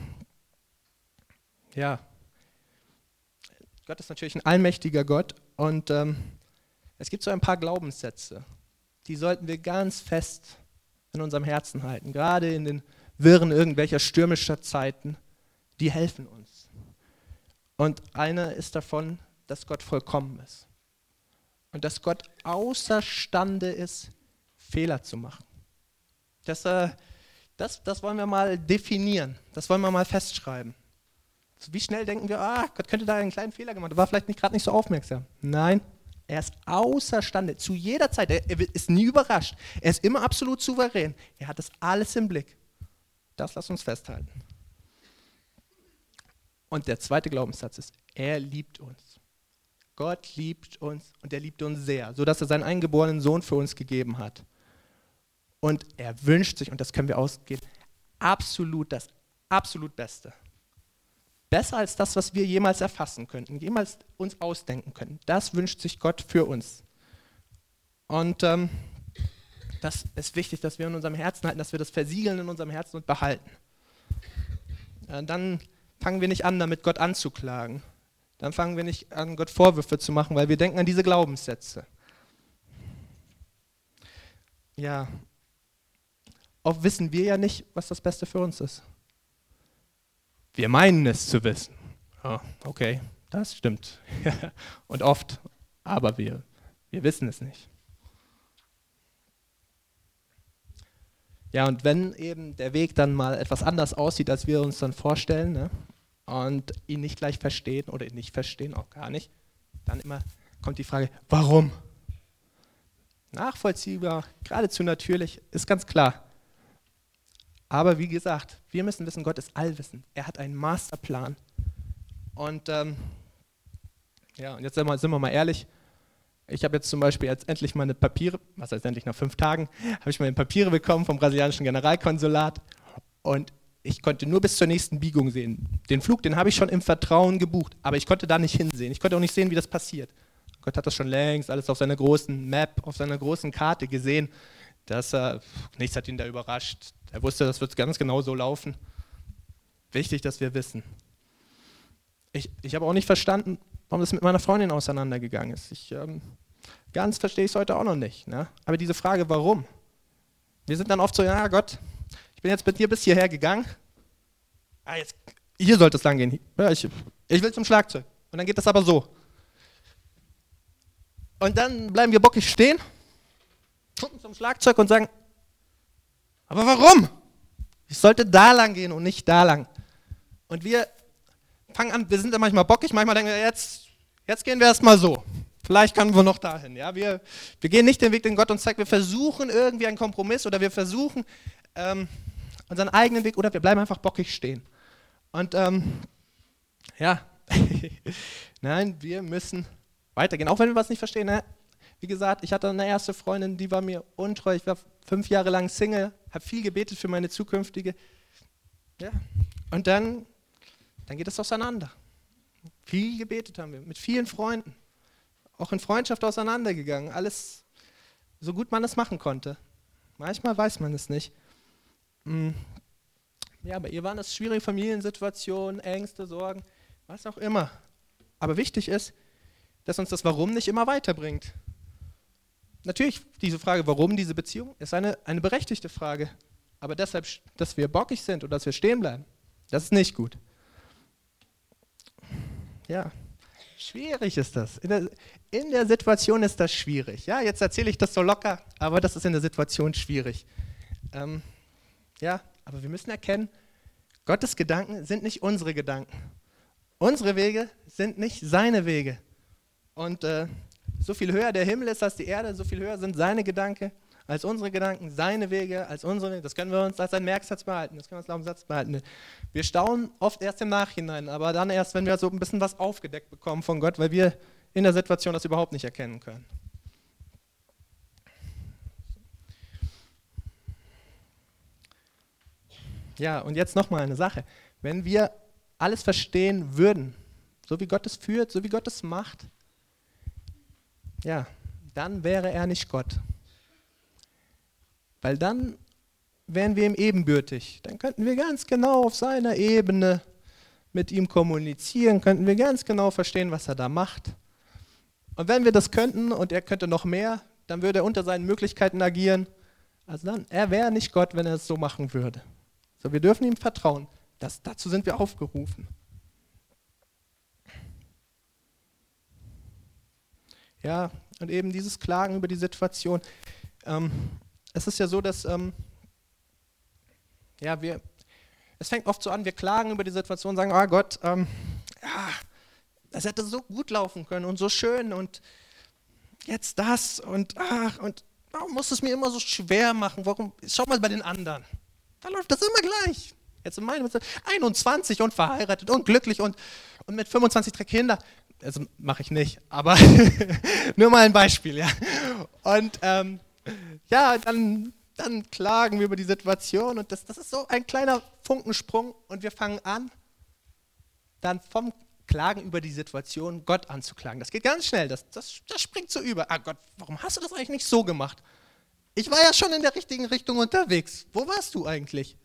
ja, Gott ist natürlich ein allmächtiger Gott und ähm, es gibt so ein paar Glaubenssätze, die sollten wir ganz fest in unserem Herzen halten, gerade in den Wirren irgendwelcher stürmischer Zeiten, die helfen uns. Und einer ist davon, dass Gott vollkommen ist und dass Gott außerstande ist, Fehler zu machen. Das, äh, das, das wollen wir mal definieren, das wollen wir mal festschreiben. Wie schnell denken wir, ah, Gott könnte da einen kleinen Fehler gemacht, haben, war vielleicht nicht gerade nicht so aufmerksam. Nein, er ist außerstande, zu jeder Zeit. Er, ist nie überrascht. Er ist immer absolut souverän. Er hat das alles im Blick. Das lasst uns festhalten. Und der zweite Glaubenssatz ist, er liebt uns. Gott liebt uns und er liebt uns sehr, sodass er seinen eingeborenen Sohn für uns gegeben hat. Und er wünscht sich, und das können wir ausgehen, absolut das absolut Beste. Besser als das, was wir jemals erfassen könnten, jemals uns ausdenken könnten. Das wünscht sich Gott für uns. Und ähm, das ist wichtig, dass wir in unserem Herzen halten, dass wir das versiegeln in unserem Herzen und behalten. Äh, dann fangen wir nicht an, damit Gott anzuklagen. Dann fangen wir nicht an, Gott Vorwürfe zu machen, weil wir denken an diese Glaubenssätze. Ja, oft wissen wir ja nicht, was das Beste für uns ist. Wir meinen es zu wissen. Oh, okay, das stimmt. Und oft, aber wir, wir wissen es nicht. Ja, und wenn eben der Weg dann mal etwas anders aussieht, als wir uns dann vorstellen, ne, und ihn nicht gleich verstehen oder ihn nicht verstehen, auch gar nicht, dann immer kommt die Frage, warum? Nachvollziehbar, geradezu natürlich, ist ganz klar. Aber wie gesagt, wir müssen wissen, Gott ist allwissend. Er hat einen Masterplan. Und ähm, ja, und jetzt sind wir, sind wir mal ehrlich. Ich habe jetzt zum Beispiel jetzt endlich meine Papiere, was heißt endlich nach fünf Tagen, habe ich meine Papiere bekommen vom brasilianischen Generalkonsulat und ich konnte nur bis zur nächsten Biegung sehen. Den Flug, den habe ich schon im Vertrauen gebucht, aber ich konnte da nicht hinsehen. Ich konnte auch nicht sehen, wie das passiert. Gott hat das schon längst alles auf seiner großen Map, auf seiner großen Karte gesehen. Das, äh, nichts hat ihn da überrascht. Er wusste, das wird ganz genau so laufen. Wichtig, dass wir wissen. Ich, ich habe auch nicht verstanden, warum das mit meiner Freundin auseinandergegangen ist. Ich, ähm, ganz verstehe ich es heute auch noch nicht. Ne? Aber diese Frage, warum? Wir sind dann oft so, ja Gott, ich bin jetzt mit dir bis hierher gegangen. Ah, jetzt, hier sollte es lang gehen. Ja, ich, ich will zum Schlagzeug. Und dann geht das aber so. Und dann bleiben wir bockig stehen, gucken zum Schlagzeug und sagen, aber warum? Ich sollte da lang gehen und nicht da lang. Und wir fangen an, wir sind dann manchmal bockig, manchmal denken wir, jetzt, jetzt gehen wir erstmal so. Vielleicht können wir noch dahin. Ja? Wir, wir gehen nicht den Weg, den Gott uns zeigt. Wir versuchen irgendwie einen Kompromiss oder wir versuchen ähm, unseren eigenen Weg oder wir bleiben einfach bockig stehen. Und ähm, ja, nein, wir müssen weitergehen. Auch wenn wir was nicht verstehen. Ne? Wie gesagt, ich hatte eine erste Freundin, die war mir untreu. Ich war fünf Jahre lang Single, habe viel gebetet für meine zukünftige. Ja. Und dann, dann geht es auseinander. Viel gebetet haben wir, mit vielen Freunden. Auch in Freundschaft auseinandergegangen. Alles so gut man es machen konnte. Manchmal weiß man es nicht. Hm. Ja, bei ihr waren es schwierige Familiensituationen, Ängste, Sorgen, was auch immer. Aber wichtig ist, dass uns das Warum nicht immer weiterbringt. Natürlich, diese Frage, warum diese Beziehung, ist eine, eine berechtigte Frage. Aber deshalb, dass wir bockig sind und dass wir stehen bleiben, das ist nicht gut. Ja, schwierig ist das. In der, in der Situation ist das schwierig. Ja, jetzt erzähle ich das so locker, aber das ist in der Situation schwierig. Ähm, ja, aber wir müssen erkennen, Gottes Gedanken sind nicht unsere Gedanken. Unsere Wege sind nicht seine Wege. Und äh, so viel höher der Himmel ist als die Erde, so viel höher sind seine Gedanken als unsere Gedanken, seine Wege als unsere. Das können wir uns als einen Merksatz behalten, das können wir als Glaubenssatz behalten. Wir staunen oft erst im Nachhinein, aber dann erst, wenn wir so ein bisschen was aufgedeckt bekommen von Gott, weil wir in der Situation das überhaupt nicht erkennen können. Ja, und jetzt nochmal eine Sache. Wenn wir alles verstehen würden, so wie Gott es führt, so wie Gott es macht, ja, dann wäre er nicht Gott. Weil dann wären wir ihm ebenbürtig. Dann könnten wir ganz genau auf seiner Ebene mit ihm kommunizieren, könnten wir ganz genau verstehen, was er da macht. Und wenn wir das könnten und er könnte noch mehr, dann würde er unter seinen Möglichkeiten agieren. Also dann, er wäre nicht Gott, wenn er es so machen würde. So, wir dürfen ihm vertrauen. Das, dazu sind wir aufgerufen. Ja, und eben dieses Klagen über die Situation. Ähm, es ist ja so, dass ähm, ja, wir, es fängt oft so an, wir klagen über die Situation, sagen, oh Gott, ähm, ja, das hätte so gut laufen können und so schön und jetzt das und ach, und warum muss es mir immer so schwer machen? Warum? Schau mal bei den anderen. Da läuft das immer gleich. Jetzt in meinem 21 und verheiratet und glücklich und, und mit 25 drei Kinder. Also mache ich nicht, aber nur mal ein Beispiel, ja. Und ähm, ja, dann, dann klagen wir über die Situation und das, das ist so ein kleiner Funkensprung und wir fangen an, dann vom Klagen über die Situation Gott anzuklagen. Das geht ganz schnell, das, das, das springt so über. Ah Gott, warum hast du das eigentlich nicht so gemacht? Ich war ja schon in der richtigen Richtung unterwegs. Wo warst du eigentlich?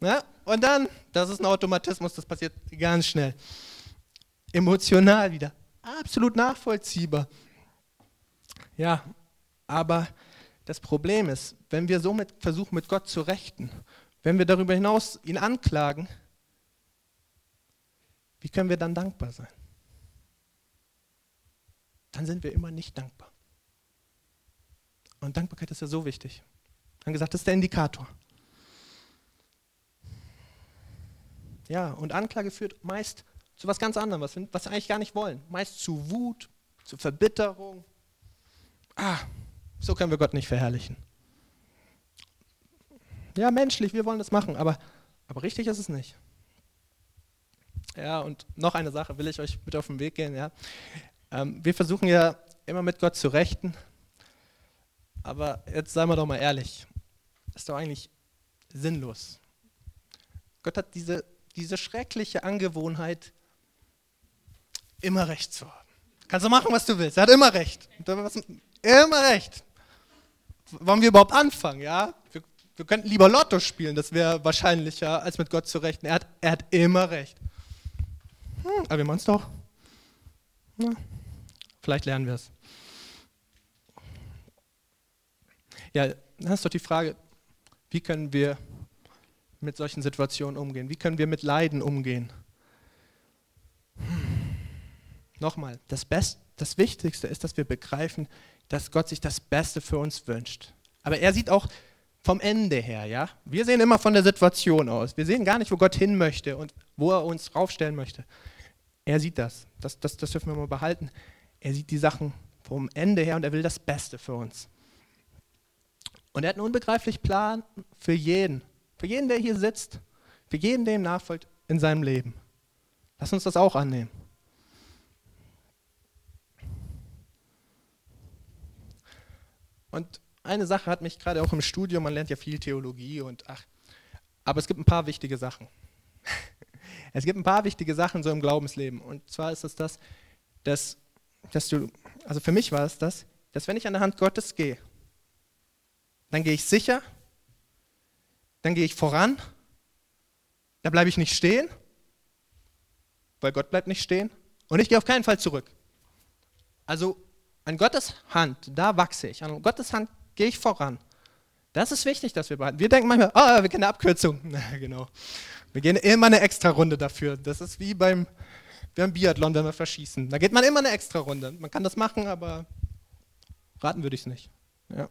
Ja? Und dann, das ist ein Automatismus, das passiert ganz schnell. Emotional wieder. Absolut nachvollziehbar. Ja, aber das Problem ist, wenn wir somit versuchen, mit Gott zu rechten, wenn wir darüber hinaus ihn anklagen, wie können wir dann dankbar sein? Dann sind wir immer nicht dankbar. Und Dankbarkeit ist ja so wichtig. Dann gesagt, das ist der Indikator. Ja, und Anklage führt meist zu was ganz anderem, was wir, was wir eigentlich gar nicht wollen. Meist zu Wut, zu Verbitterung. Ah, so können wir Gott nicht verherrlichen. Ja, menschlich, wir wollen das machen, aber, aber richtig ist es nicht. Ja, und noch eine Sache will ich euch mit auf den Weg gehen. Ja. Ähm, wir versuchen ja immer mit Gott zu rechten, aber jetzt seien wir doch mal ehrlich, ist doch eigentlich sinnlos. Gott hat diese, diese schreckliche Angewohnheit, immer recht zu haben. Kannst du machen, was du willst. Er hat immer recht. Immer recht. Wollen wir überhaupt anfangen? Ja? Wir, wir könnten lieber Lotto spielen, das wäre wahrscheinlicher, als mit Gott zu rechten. Er hat, er hat immer recht. Hm, aber wir machen es doch. Ja, vielleicht lernen wir es. Ja, dann ist doch die Frage, wie können wir mit solchen Situationen umgehen? Wie können wir mit Leiden umgehen? Hm. Nochmal, das, Best, das Wichtigste ist, dass wir begreifen, dass Gott sich das Beste für uns wünscht. Aber er sieht auch vom Ende her, ja. Wir sehen immer von der Situation aus. Wir sehen gar nicht, wo Gott hin möchte und wo er uns raufstellen möchte. Er sieht das. Das, das, das dürfen wir mal behalten. Er sieht die Sachen vom Ende her und er will das Beste für uns. Und er hat einen unbegreiflichen Plan für jeden. Für jeden, der hier sitzt. Für jeden, der ihm nachfolgt in seinem Leben. Lass uns das auch annehmen. Und eine Sache hat mich gerade auch im Studium, man lernt ja viel Theologie und ach, aber es gibt ein paar wichtige Sachen. Es gibt ein paar wichtige Sachen so im Glaubensleben. Und zwar ist es das, dass, dass du, also für mich war es das, dass wenn ich an der Hand Gottes gehe, dann gehe ich sicher, dann gehe ich voran, da bleibe ich nicht stehen, weil Gott bleibt nicht stehen und ich gehe auf keinen Fall zurück. Also an Gottes Hand, da wachse ich, an Gottes Hand gehe ich voran. Das ist wichtig, dass wir behalten. Wir denken manchmal, oh, wir kennen eine Abkürzung. Na, genau. Wir gehen immer eine extra Runde dafür. Das ist wie beim, beim Biathlon, wenn wir verschießen. Da geht man immer eine extra Runde. Man kann das machen, aber raten würde ich es nicht. Ja.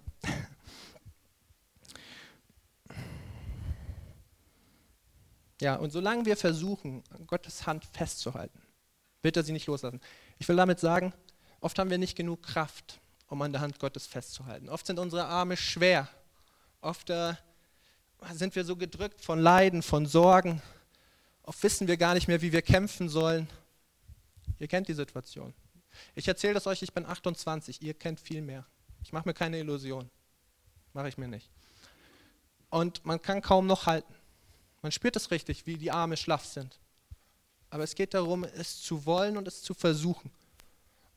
ja, und solange wir versuchen, Gottes Hand festzuhalten, wird er sie nicht loslassen. Ich will damit sagen, oft haben wir nicht genug Kraft, um an der Hand Gottes festzuhalten. Oft sind unsere Arme schwer. Oft äh, sind wir so gedrückt von Leiden, von Sorgen. Oft wissen wir gar nicht mehr, wie wir kämpfen sollen. Ihr kennt die Situation. Ich erzähle das euch, ich bin 28, ihr kennt viel mehr. Ich mache mir keine Illusion. Mache ich mir nicht. Und man kann kaum noch halten. Man spürt es richtig, wie die Arme schlaff sind. Aber es geht darum, es zu wollen und es zu versuchen.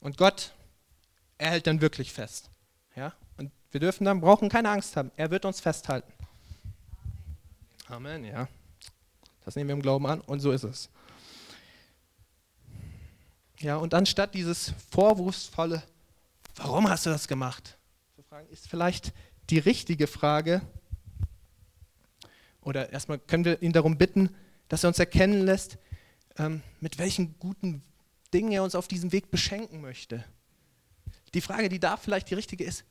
Und Gott, er hält dann wirklich fest. Ja? Und wir dürfen dann, brauchen keine Angst haben. Er wird uns festhalten. Amen, ja. Das nehmen wir im Glauben an und so ist es. Ja, und anstatt dieses vorwurfsvolle, warum hast du das gemacht, zu fragen, ist vielleicht die richtige Frage, oder erstmal können wir ihn darum bitten, dass er uns erkennen lässt, ähm, mit welchen guten Dingen er uns auf diesem Weg beschenken möchte. Die Frage, die da vielleicht die richtige ist,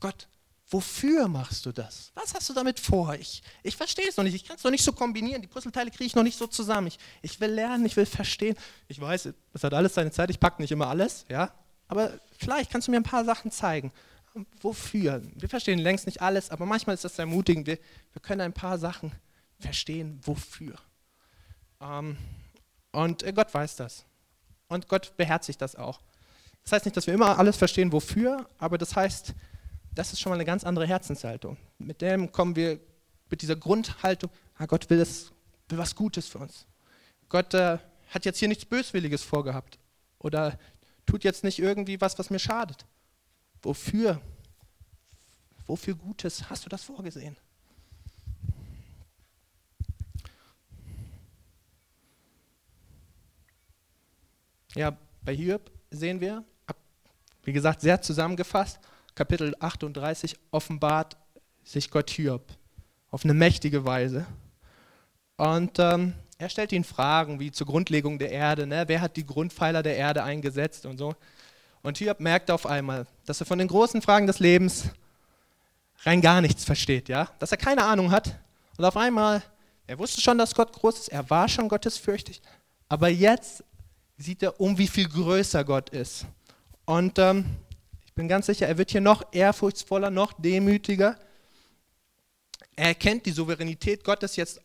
Gott, Wofür machst du das? Was hast du damit vor? Ich, ich verstehe es noch nicht. Ich kann es noch nicht so kombinieren. Die Puzzleteile kriege ich noch nicht so zusammen. Ich, ich will lernen, ich will verstehen. Ich weiß, es hat alles seine Zeit. Ich packe nicht immer alles, ja. Aber vielleicht kannst du mir ein paar Sachen zeigen. Wofür? Wir verstehen längst nicht alles, aber manchmal ist das ermutigend. Wir, wir können ein paar Sachen verstehen, wofür. Ähm, und äh, Gott weiß das. Und Gott beherzigt das auch. Das heißt nicht, dass wir immer alles verstehen, wofür, aber das heißt, das ist schon mal eine ganz andere Herzenshaltung. Mit dem kommen wir, mit dieser Grundhaltung, ah, Gott will, das, will was Gutes für uns. Gott äh, hat jetzt hier nichts Böswilliges vorgehabt oder tut jetzt nicht irgendwie was, was mir schadet. Wofür? Wofür Gutes hast du das vorgesehen? Ja, bei Hiob sehen wir, wie gesagt, sehr zusammengefasst, Kapitel 38 offenbart sich Gott Hiob auf eine mächtige Weise. Und ähm, er stellt ihn Fragen wie zur Grundlegung der Erde, ne? wer hat die Grundpfeiler der Erde eingesetzt und so. Und Hiob merkt auf einmal, dass er von den großen Fragen des Lebens rein gar nichts versteht, ja, dass er keine Ahnung hat. Und auf einmal, er wusste schon, dass Gott groß ist, er war schon gottesfürchtig, aber jetzt sieht er um, wie viel größer Gott ist. Und ähm, ich bin ganz sicher, er wird hier noch ehrfurchtsvoller, noch demütiger. Er erkennt die Souveränität Gottes jetzt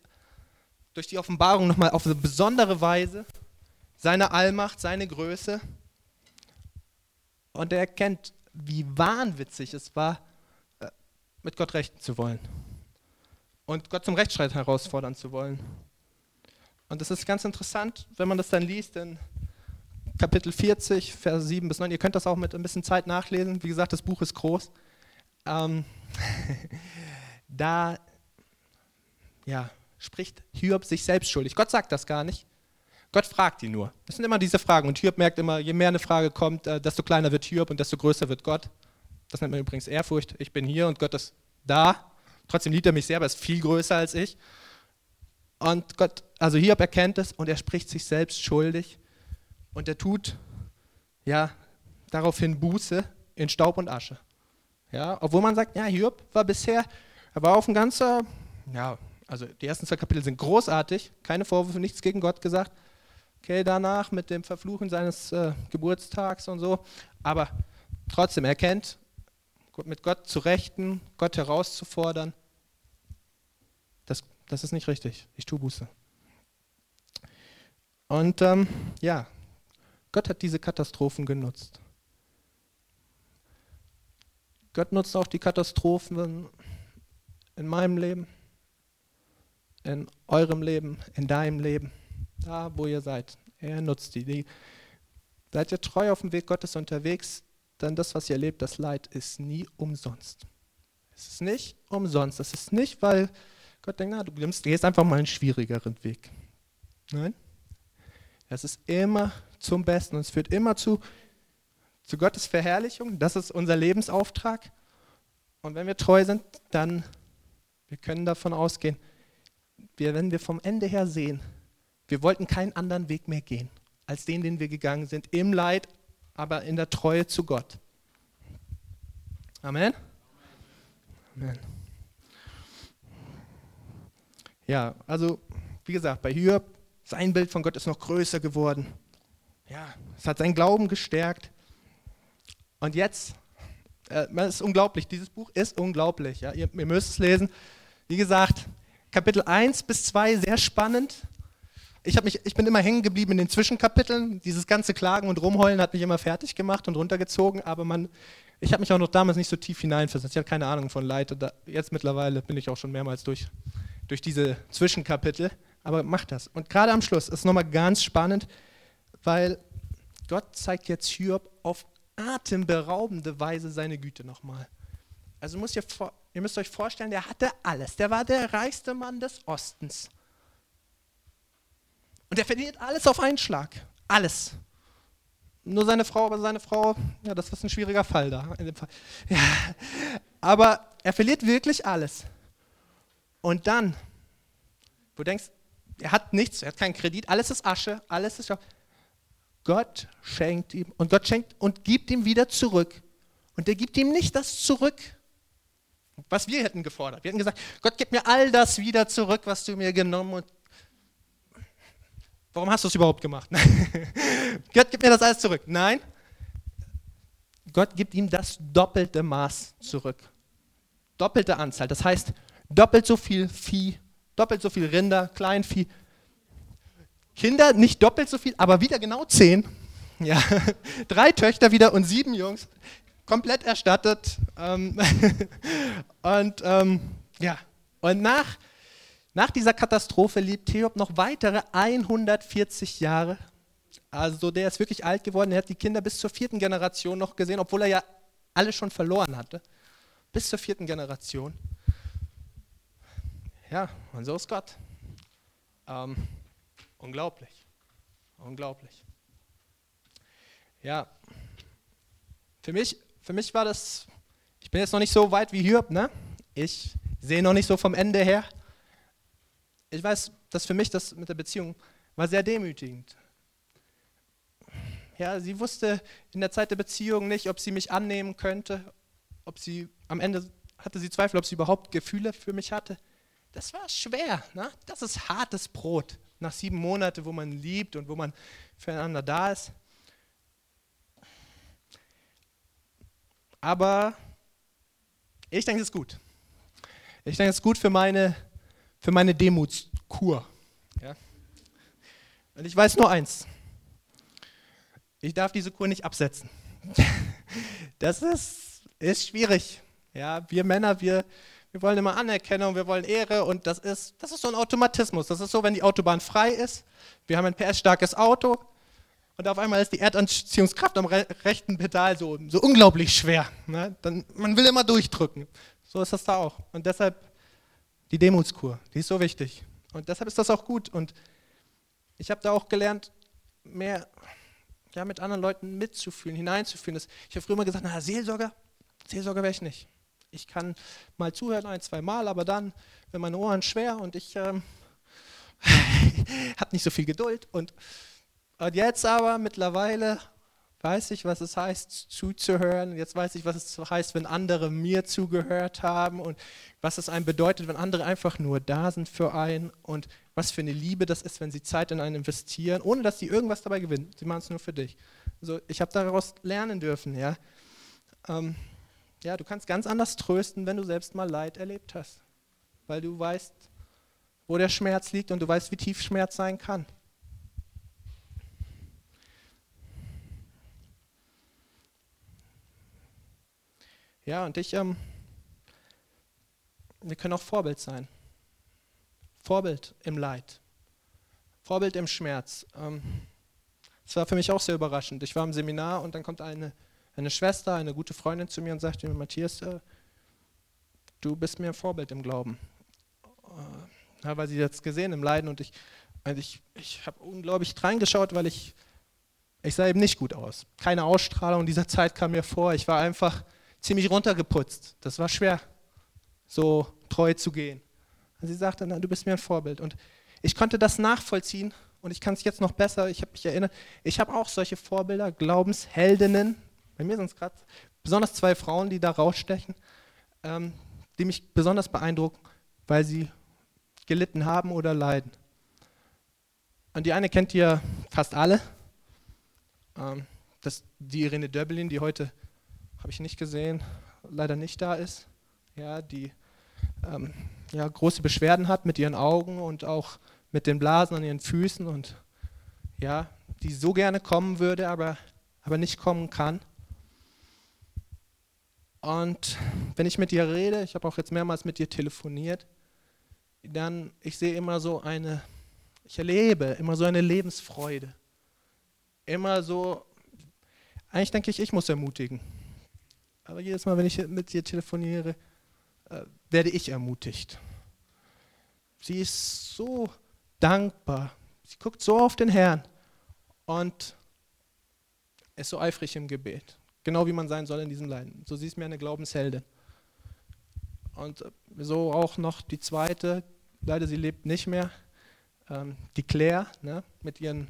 durch die Offenbarung nochmal auf eine besondere Weise, seine Allmacht, seine Größe. Und er erkennt, wie wahnwitzig es war, äh, mit Gott rechten zu wollen und Gott zum Rechtsstreit herausfordern zu wollen. Und das ist ganz interessant, wenn man das dann liest in Kapitel 40, Vers 7 bis 9. Ihr könnt das auch mit ein bisschen Zeit nachlesen. Wie gesagt, das Buch ist groß. Ähm, da ja, spricht Hiob sich selbst schuldig. Gott sagt das gar nicht. Gott fragt ihn nur. Das sind immer diese Fragen. Und Hiob merkt immer, je mehr eine Frage kommt, äh, desto kleiner wird Hiob und desto größer wird Gott. Das nennt man übrigens Ehrfurcht. Ich bin hier und Gott ist da. Trotzdem liebt er mich sehr, aber ist viel größer als ich. Und Gott, also Hiob erkennt es und er spricht sich selbst schuldig. Und er tut, ja, daraufhin Buße in Staub und Asche. Ja, obwohl man sagt, ja, Hiob war bisher, er war auf ein ganzer, ja, also die ersten zwei Kapitel sind großartig, keine Vorwürfe, nichts gegen Gott gesagt. Okay, danach mit dem Verfluchen seines äh, Geburtstags und so. Aber trotzdem, er kennt, mit Gott zu rechten, Gott herauszufordern, das, das ist nicht richtig. Ich tue Buße. Und ähm, ja, Gott hat diese Katastrophen genutzt. Gott nutzt auch die Katastrophen in meinem Leben, in eurem Leben, in deinem Leben, da wo ihr seid. Er nutzt die. die. Seid ihr treu auf dem Weg Gottes unterwegs, dann das, was ihr erlebt, das Leid ist nie umsonst. Es ist nicht umsonst. Es ist nicht, weil Gott denkt, na, du gehst einfach mal einen schwierigeren Weg. Nein. Es ist immer zum Besten und es führt immer zu, zu Gottes Verherrlichung. Das ist unser Lebensauftrag. Und wenn wir treu sind, dann wir können davon ausgehen, wir, wenn wir vom Ende her sehen, wir wollten keinen anderen Weg mehr gehen, als den, den wir gegangen sind, im Leid, aber in der Treue zu Gott. Amen. Amen. Ja, also wie gesagt, bei Hiob, sein Bild von Gott ist noch größer geworden. Ja, es hat seinen Glauben gestärkt. Und jetzt, äh, es ist unglaublich, dieses Buch ist unglaublich. Ja? Ihr, ihr müsst es lesen. Wie gesagt, Kapitel 1 bis 2 sehr spannend. Ich, mich, ich bin immer hängen geblieben in den Zwischenkapiteln. Dieses ganze Klagen und Rumheulen hat mich immer fertig gemacht und runtergezogen, aber man, ich habe mich auch noch damals nicht so tief hineinversetzt. Ich hatte keine Ahnung von Leid. Da, jetzt mittlerweile bin ich auch schon mehrmals durch, durch diese Zwischenkapitel. Aber mach das. Und gerade am Schluss ist nochmal ganz spannend, weil Gott zeigt jetzt Hiob auf atemberaubende Weise seine Güte nochmal. Also müsst ihr, ihr müsst euch vorstellen, der hatte alles. Der war der reichste Mann des Ostens. Und er verliert alles auf einen Schlag. Alles. Nur seine Frau, aber seine Frau, ja, das ist ein schwieriger Fall da. Fall. Ja. Aber er verliert wirklich alles. Und dann, wo du denkst, er hat nichts, er hat keinen Kredit, alles ist Asche, alles ist. Gott schenkt ihm und Gott schenkt und gibt ihm wieder zurück. Und er gibt ihm nicht das zurück, was wir hätten gefordert. Wir hätten gesagt, Gott, gib mir all das wieder zurück, was du mir genommen hast. Warum hast du es überhaupt gemacht? Gott, gib mir das alles zurück. Nein, Gott gibt ihm das doppelte Maß zurück. Doppelte Anzahl. Das heißt, doppelt so viel Vieh, doppelt so viel Rinder, Kleinvieh. Kinder nicht doppelt so viel, aber wieder genau zehn. Ja, drei Töchter wieder und sieben Jungs, komplett erstattet. Ähm, und ähm, ja, und nach, nach dieser Katastrophe lebt Theob noch weitere 140 Jahre. Also der ist wirklich alt geworden. Er hat die Kinder bis zur vierten Generation noch gesehen, obwohl er ja alle schon verloren hatte. Bis zur vierten Generation. Ja, und so ist Gott. Ähm, unglaublich. Unglaublich. Ja, für mich, für mich war das, ich bin jetzt noch nicht so weit wie Hürb, ne? Ich sehe noch nicht so vom Ende her. Ich weiß, dass für mich das mit der Beziehung war sehr demütigend. Ja, sie wusste in der Zeit der Beziehung nicht, ob sie mich annehmen könnte, ob sie am Ende hatte sie Zweifel, ob sie überhaupt Gefühle für mich hatte. Das war schwer. Ne? Das ist hartes Brot. Nach sieben Monaten, wo man liebt und wo man füreinander da ist. Aber ich denke, es ist gut. Ich denke, es ist gut für meine, für meine Demutskur. Ja? Und ich weiß nur eins. Ich darf diese Kur nicht absetzen. Das ist, ist schwierig. Ja, wir Männer, wir, wir wollen immer Anerkennung, wir wollen Ehre und das ist, das ist so ein Automatismus. Das ist so, wenn die Autobahn frei ist, wir haben ein PS-starkes Auto und auf einmal ist die Erdanziehungskraft am re rechten Pedal so, so unglaublich schwer. Ne? Dann, man will immer durchdrücken. So ist das da auch. Und deshalb die Demutskur, die ist so wichtig. Und deshalb ist das auch gut. Und ich habe da auch gelernt, mehr ja, mit anderen Leuten mitzufühlen, hineinzufühlen. Ich habe früher immer gesagt, na, Seelsorger, Seelsorger wäre ich nicht. Ich kann mal zuhören, ein, zwei Mal, aber dann, wenn meine Ohren schwer und ich ähm, habe nicht so viel Geduld. Und, und jetzt aber mittlerweile weiß ich, was es heißt, zuzuhören. Jetzt weiß ich, was es heißt, wenn andere mir zugehört haben und was es einem bedeutet, wenn andere einfach nur da sind für einen und was für eine Liebe das ist, wenn sie Zeit in einen investieren, ohne dass sie irgendwas dabei gewinnen. Sie machen es nur für dich. Also ich habe daraus lernen dürfen. Ja? Ähm, ja, du kannst ganz anders trösten, wenn du selbst mal Leid erlebt hast, weil du weißt, wo der Schmerz liegt und du weißt, wie tief Schmerz sein kann. Ja, und ich, ähm, wir können auch Vorbild sein. Vorbild im Leid. Vorbild im Schmerz. Ähm, das war für mich auch sehr überraschend. Ich war im Seminar und dann kommt eine, eine Schwester, eine gute Freundin zu mir und sagt mir, Matthias, äh, du bist mir ein Vorbild im Glauben. Äh, ja, weil sie jetzt gesehen im Leiden und ich, also ich, ich habe unglaublich reingeschaut, weil ich, ich sah eben nicht gut aus. Keine Ausstrahlung dieser Zeit kam mir vor. Ich war einfach ziemlich runtergeputzt. Das war schwer, so treu zu gehen. Und sie sagte, na, du bist mir ein Vorbild. Und ich konnte das nachvollziehen und ich kann es jetzt noch besser. Ich habe mich erinnert, ich habe auch solche Vorbilder, Glaubensheldinnen. Bei mir sind es gerade besonders zwei Frauen, die da rausstechen, ähm, die mich besonders beeindrucken, weil sie gelitten haben oder leiden. Und die eine kennt ihr fast alle. Ähm, das die Irene Döbelin, die heute habe ich nicht gesehen, leider nicht da ist, ja, die ähm, ja, große Beschwerden hat mit ihren Augen und auch mit den Blasen an ihren Füßen und ja, die so gerne kommen würde, aber, aber nicht kommen kann. Und wenn ich mit ihr rede, ich habe auch jetzt mehrmals mit ihr telefoniert, dann ich sehe immer so eine, ich erlebe immer so eine Lebensfreude. Immer so, eigentlich denke ich, ich muss ermutigen. Aber jedes Mal, wenn ich mit ihr telefoniere, äh, werde ich ermutigt. Sie ist so dankbar. Sie guckt so auf den Herrn und ist so eifrig im Gebet. Genau wie man sein soll in diesem Leiden. So sie ist mir eine Glaubensheldin. Und so auch noch die zweite, leider sie lebt nicht mehr, ähm, die Claire ne, mit ihren,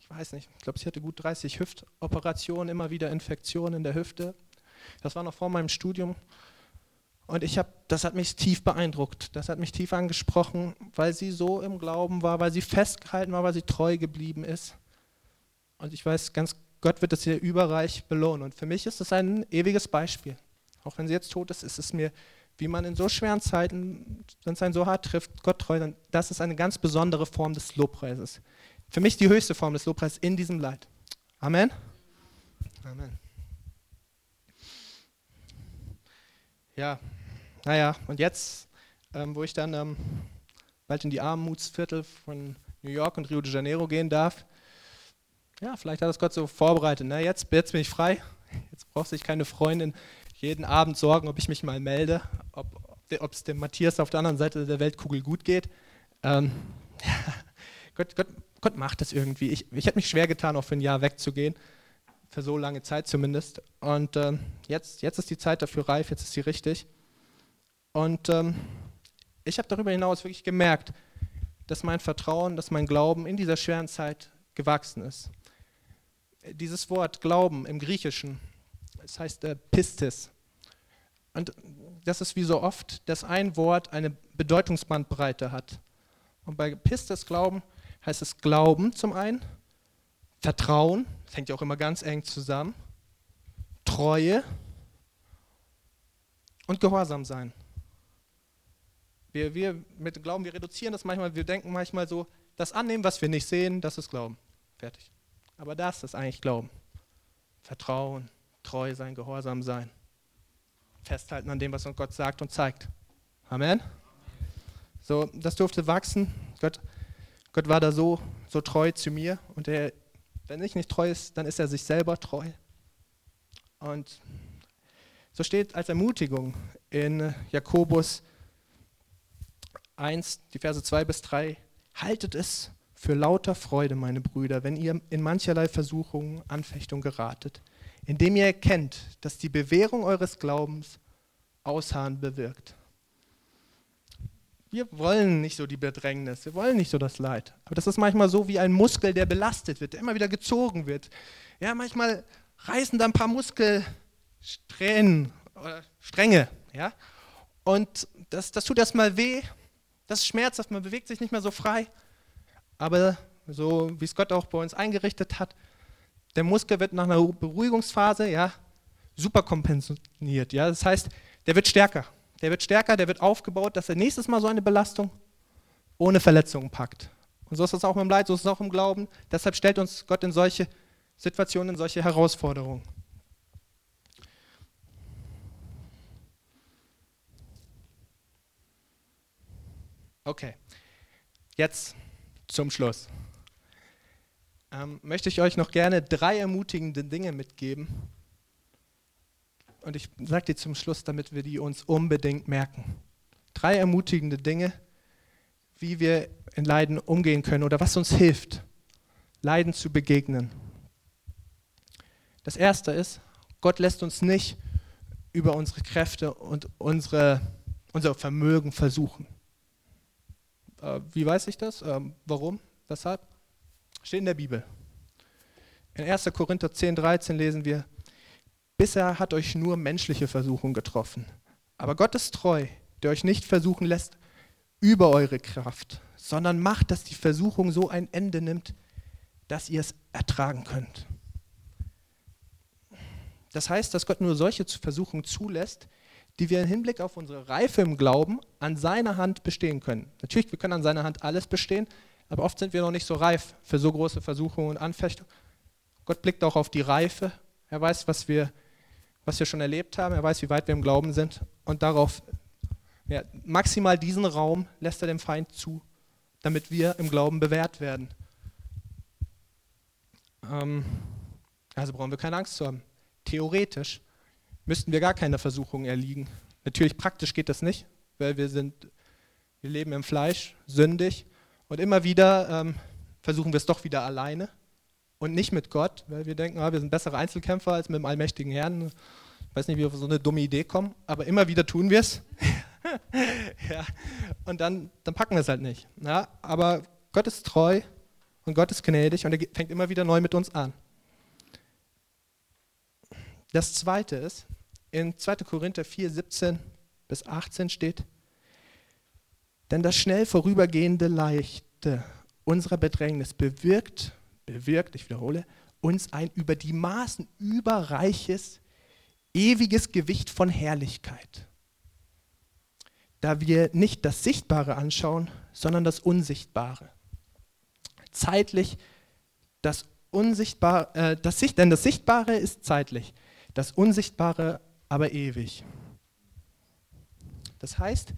ich weiß nicht, ich glaube, sie hatte gut 30 Hüftoperationen, immer wieder Infektionen in der Hüfte, das war noch vor meinem Studium. Und ich habe, das hat mich tief beeindruckt. Das hat mich tief angesprochen, weil sie so im Glauben war, weil sie festgehalten war, weil sie treu geblieben ist. Und ich weiß ganz, Gott wird das hier überreich belohnen. Und für mich ist das ein ewiges Beispiel. Auch wenn sie jetzt tot ist, ist es mir wie man in so schweren Zeiten, wenn es einen so hart trifft, Gott treu, dann das ist eine ganz besondere Form des Lobpreises. Für mich die höchste Form des Lobpreises in diesem Leid. Amen. Amen. Ja, naja, und jetzt, ähm, wo ich dann ähm, bald in die Armutsviertel von New York und Rio de Janeiro gehen darf, ja, vielleicht hat das Gott so vorbereitet. Ne? Jetzt, jetzt bin ich frei, jetzt braucht sich keine Freundin jeden Abend sorgen, ob ich mich mal melde, ob es dem Matthias auf der anderen Seite der Weltkugel gut geht. Ähm, ja, Gott, Gott, Gott, macht das irgendwie. Ich, ich hätte mich schwer getan, auch für ein Jahr wegzugehen, für so lange Zeit zumindest. Und ähm, jetzt, jetzt ist die Zeit dafür reif, jetzt ist sie richtig. Und ähm, ich habe darüber hinaus wirklich gemerkt, dass mein Vertrauen, dass mein Glauben in dieser schweren Zeit gewachsen ist. Dieses Wort Glauben im Griechischen, es heißt äh, Pistis. Und das ist wie so oft, dass ein Wort eine Bedeutungsbandbreite hat. Und bei Pistis Glauben heißt es Glauben zum einen, Vertrauen, das hängt ja auch immer ganz eng zusammen, Treue und Gehorsam sein. Wir, wir mit Glauben, wir reduzieren das manchmal, wir denken manchmal so, das annehmen, was wir nicht sehen, das ist Glauben. Fertig. Aber das ist eigentlich Glauben. Vertrauen, treu sein, gehorsam sein. Festhalten an dem, was uns Gott sagt und zeigt. Amen. So, das durfte wachsen. Gott, Gott war da so, so treu zu mir. Und er, wenn ich nicht treu ist, dann ist er sich selber treu. Und so steht als Ermutigung in Jakobus 1, die Verse 2 bis 3, haltet es für lauter Freude, meine Brüder, wenn ihr in mancherlei Versuchungen, Anfechtung geratet, indem ihr erkennt, dass die Bewährung eures Glaubens Ausharren bewirkt. Wir wollen nicht so die Bedrängnis, wir wollen nicht so das Leid. Aber das ist manchmal so wie ein Muskel, der belastet wird, der immer wieder gezogen wird. Ja, manchmal reißen da ein paar Muskelsträhnen oder Stränge, ja. Und das, das tut erstmal weh, das ist schmerzhaft, man bewegt sich nicht mehr so frei. Aber so wie es Gott auch bei uns eingerichtet hat, der Muskel wird nach einer Beruhigungsphase ja, super kompensiert. Ja? Das heißt, der wird stärker. Der wird stärker, der wird aufgebaut, dass er nächstes Mal so eine Belastung ohne Verletzungen packt. Und so ist es auch dem Leid, so ist es auch im Glauben. Deshalb stellt uns Gott in solche Situationen, in solche Herausforderungen. Okay, jetzt zum Schluss. Ähm, möchte ich euch noch gerne drei ermutigende Dinge mitgeben. Und ich sage die zum Schluss, damit wir die uns unbedingt merken. Drei ermutigende Dinge, wie wir in Leiden umgehen können oder was uns hilft, Leiden zu begegnen. Das erste ist, Gott lässt uns nicht über unsere Kräfte und unsere, unser Vermögen versuchen. Äh, wie weiß ich das? Ähm, warum? Weshalb? Steht in der Bibel. In 1. Korinther 10, 13 lesen wir, bisher hat euch nur menschliche Versuchung getroffen. Aber Gott ist treu, der euch nicht versuchen lässt über eure Kraft, sondern macht, dass die Versuchung so ein Ende nimmt, dass ihr es ertragen könnt. Das heißt, dass Gott nur solche Versuchungen zulässt, die wir im Hinblick auf unsere Reife im Glauben an seiner Hand bestehen können. Natürlich, wir können an seiner Hand alles bestehen, aber oft sind wir noch nicht so reif für so große Versuchungen und Anfechtungen. Gott blickt auch auf die Reife. Er weiß, was wir, was wir schon erlebt haben. Er weiß, wie weit wir im Glauben sind. Und darauf, ja, maximal diesen Raum lässt er dem Feind zu, damit wir im Glauben bewährt werden. Ähm, also brauchen wir keine Angst zu haben. Theoretisch müssten wir gar keine Versuchung erliegen. Natürlich praktisch geht das nicht, weil wir sind, wir leben im Fleisch, sündig und immer wieder ähm, versuchen wir es doch wieder alleine und nicht mit Gott, weil wir denken, ah, wir sind bessere Einzelkämpfer als mit dem allmächtigen Herrn. Ich weiß nicht, wie wir auf so eine dumme Idee kommen, aber immer wieder tun wir es. ja. Und dann, dann packen wir es halt nicht. Ja. Aber Gott ist treu und Gott ist gnädig und er fängt immer wieder neu mit uns an. Das zweite ist, in 2. Korinther 4, 17 bis 18 steht, denn das schnell vorübergehende Leichte unserer Bedrängnis bewirkt, bewirkt, ich wiederhole, uns ein über die Maßen überreiches, ewiges Gewicht von Herrlichkeit. da wir nicht das Sichtbare anschauen, sondern das Unsichtbare. Zeitlich das Unsichtbare, äh, das denn das Sichtbare ist zeitlich, das Unsichtbare aber ewig. Das heißt,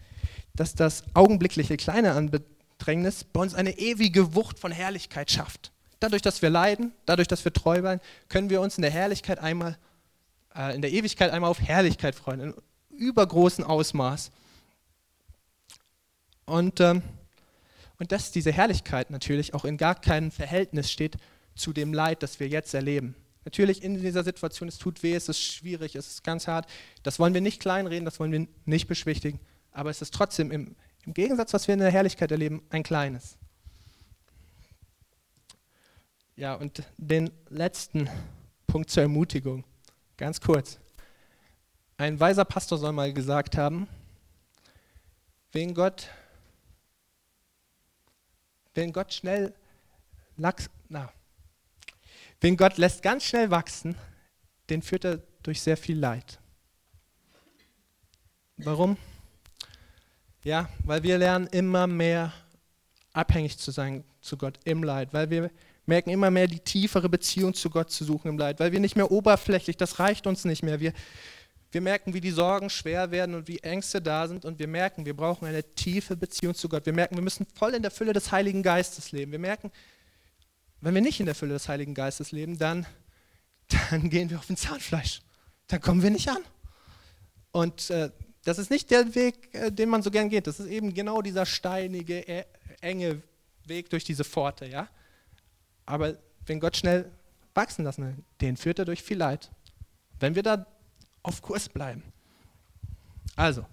dass das augenblickliche Kleine an Bedrängnis bei uns eine ewige Wucht von Herrlichkeit schafft. Dadurch, dass wir leiden, dadurch, dass wir treu bleiben, können wir uns in der Herrlichkeit einmal, äh, in der Ewigkeit einmal auf Herrlichkeit freuen, in übergroßem Ausmaß. Und, ähm, und dass diese Herrlichkeit natürlich auch in gar keinem Verhältnis steht zu dem Leid, das wir jetzt erleben. Natürlich in dieser Situation, es tut weh, es ist schwierig, es ist ganz hart. Das wollen wir nicht kleinreden, das wollen wir nicht beschwichtigen. Aber es ist trotzdem im, im Gegensatz, was wir in der Herrlichkeit erleben, ein kleines. Ja, und den letzten Punkt zur Ermutigung, ganz kurz. Ein weiser Pastor soll mal gesagt haben, wenn Gott, wenn Gott schnell, na, wenn Gott lässt ganz schnell wachsen, den führt er durch sehr viel Leid. Warum? Ja, weil wir lernen immer mehr abhängig zu sein zu Gott im Leid, weil wir merken immer mehr die tiefere Beziehung zu Gott zu suchen im Leid, weil wir nicht mehr oberflächlich, das reicht uns nicht mehr. Wir, wir merken, wie die Sorgen schwer werden und wie Ängste da sind und wir merken, wir brauchen eine tiefe Beziehung zu Gott. Wir merken, wir müssen voll in der Fülle des Heiligen Geistes leben. Wir merken, wenn wir nicht in der Fülle des Heiligen Geistes leben, dann, dann gehen wir auf ein Zahnfleisch. Dann kommen wir nicht an. Und äh, das ist nicht der Weg, äh, den man so gern geht. Das ist eben genau dieser steinige, äh, enge Weg durch diese Pforte. Ja? Aber wenn Gott schnell wachsen lassen will, den führt er durch viel Leid. Wenn wir da auf Kurs bleiben. Also,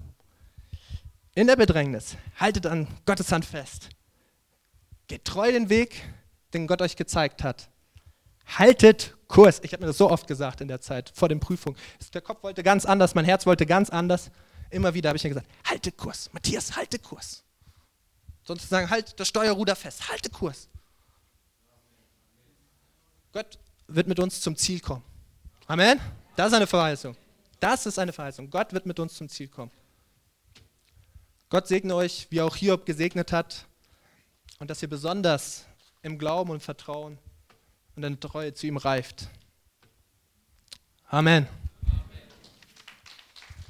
in der Bedrängnis, haltet an Gottes Hand fest. Geht treu den Weg, den Gott euch gezeigt hat. Haltet Kurs. Ich habe mir das so oft gesagt in der Zeit vor den Prüfungen. Der Kopf wollte ganz anders, mein Herz wollte ganz anders. Immer wieder habe ich mir gesagt, halte Kurs. Matthias, halte Kurs. Sonst sagen, halt das Steuerruder fest, halte Kurs. Gott wird mit uns zum Ziel kommen. Amen. Das ist eine Verheißung. Das ist eine Verheißung. Gott wird mit uns zum Ziel kommen. Gott segne euch, wie auch Hiob gesegnet hat, und dass ihr besonders im Glauben und Vertrauen und in Treue zu ihm reift. Amen.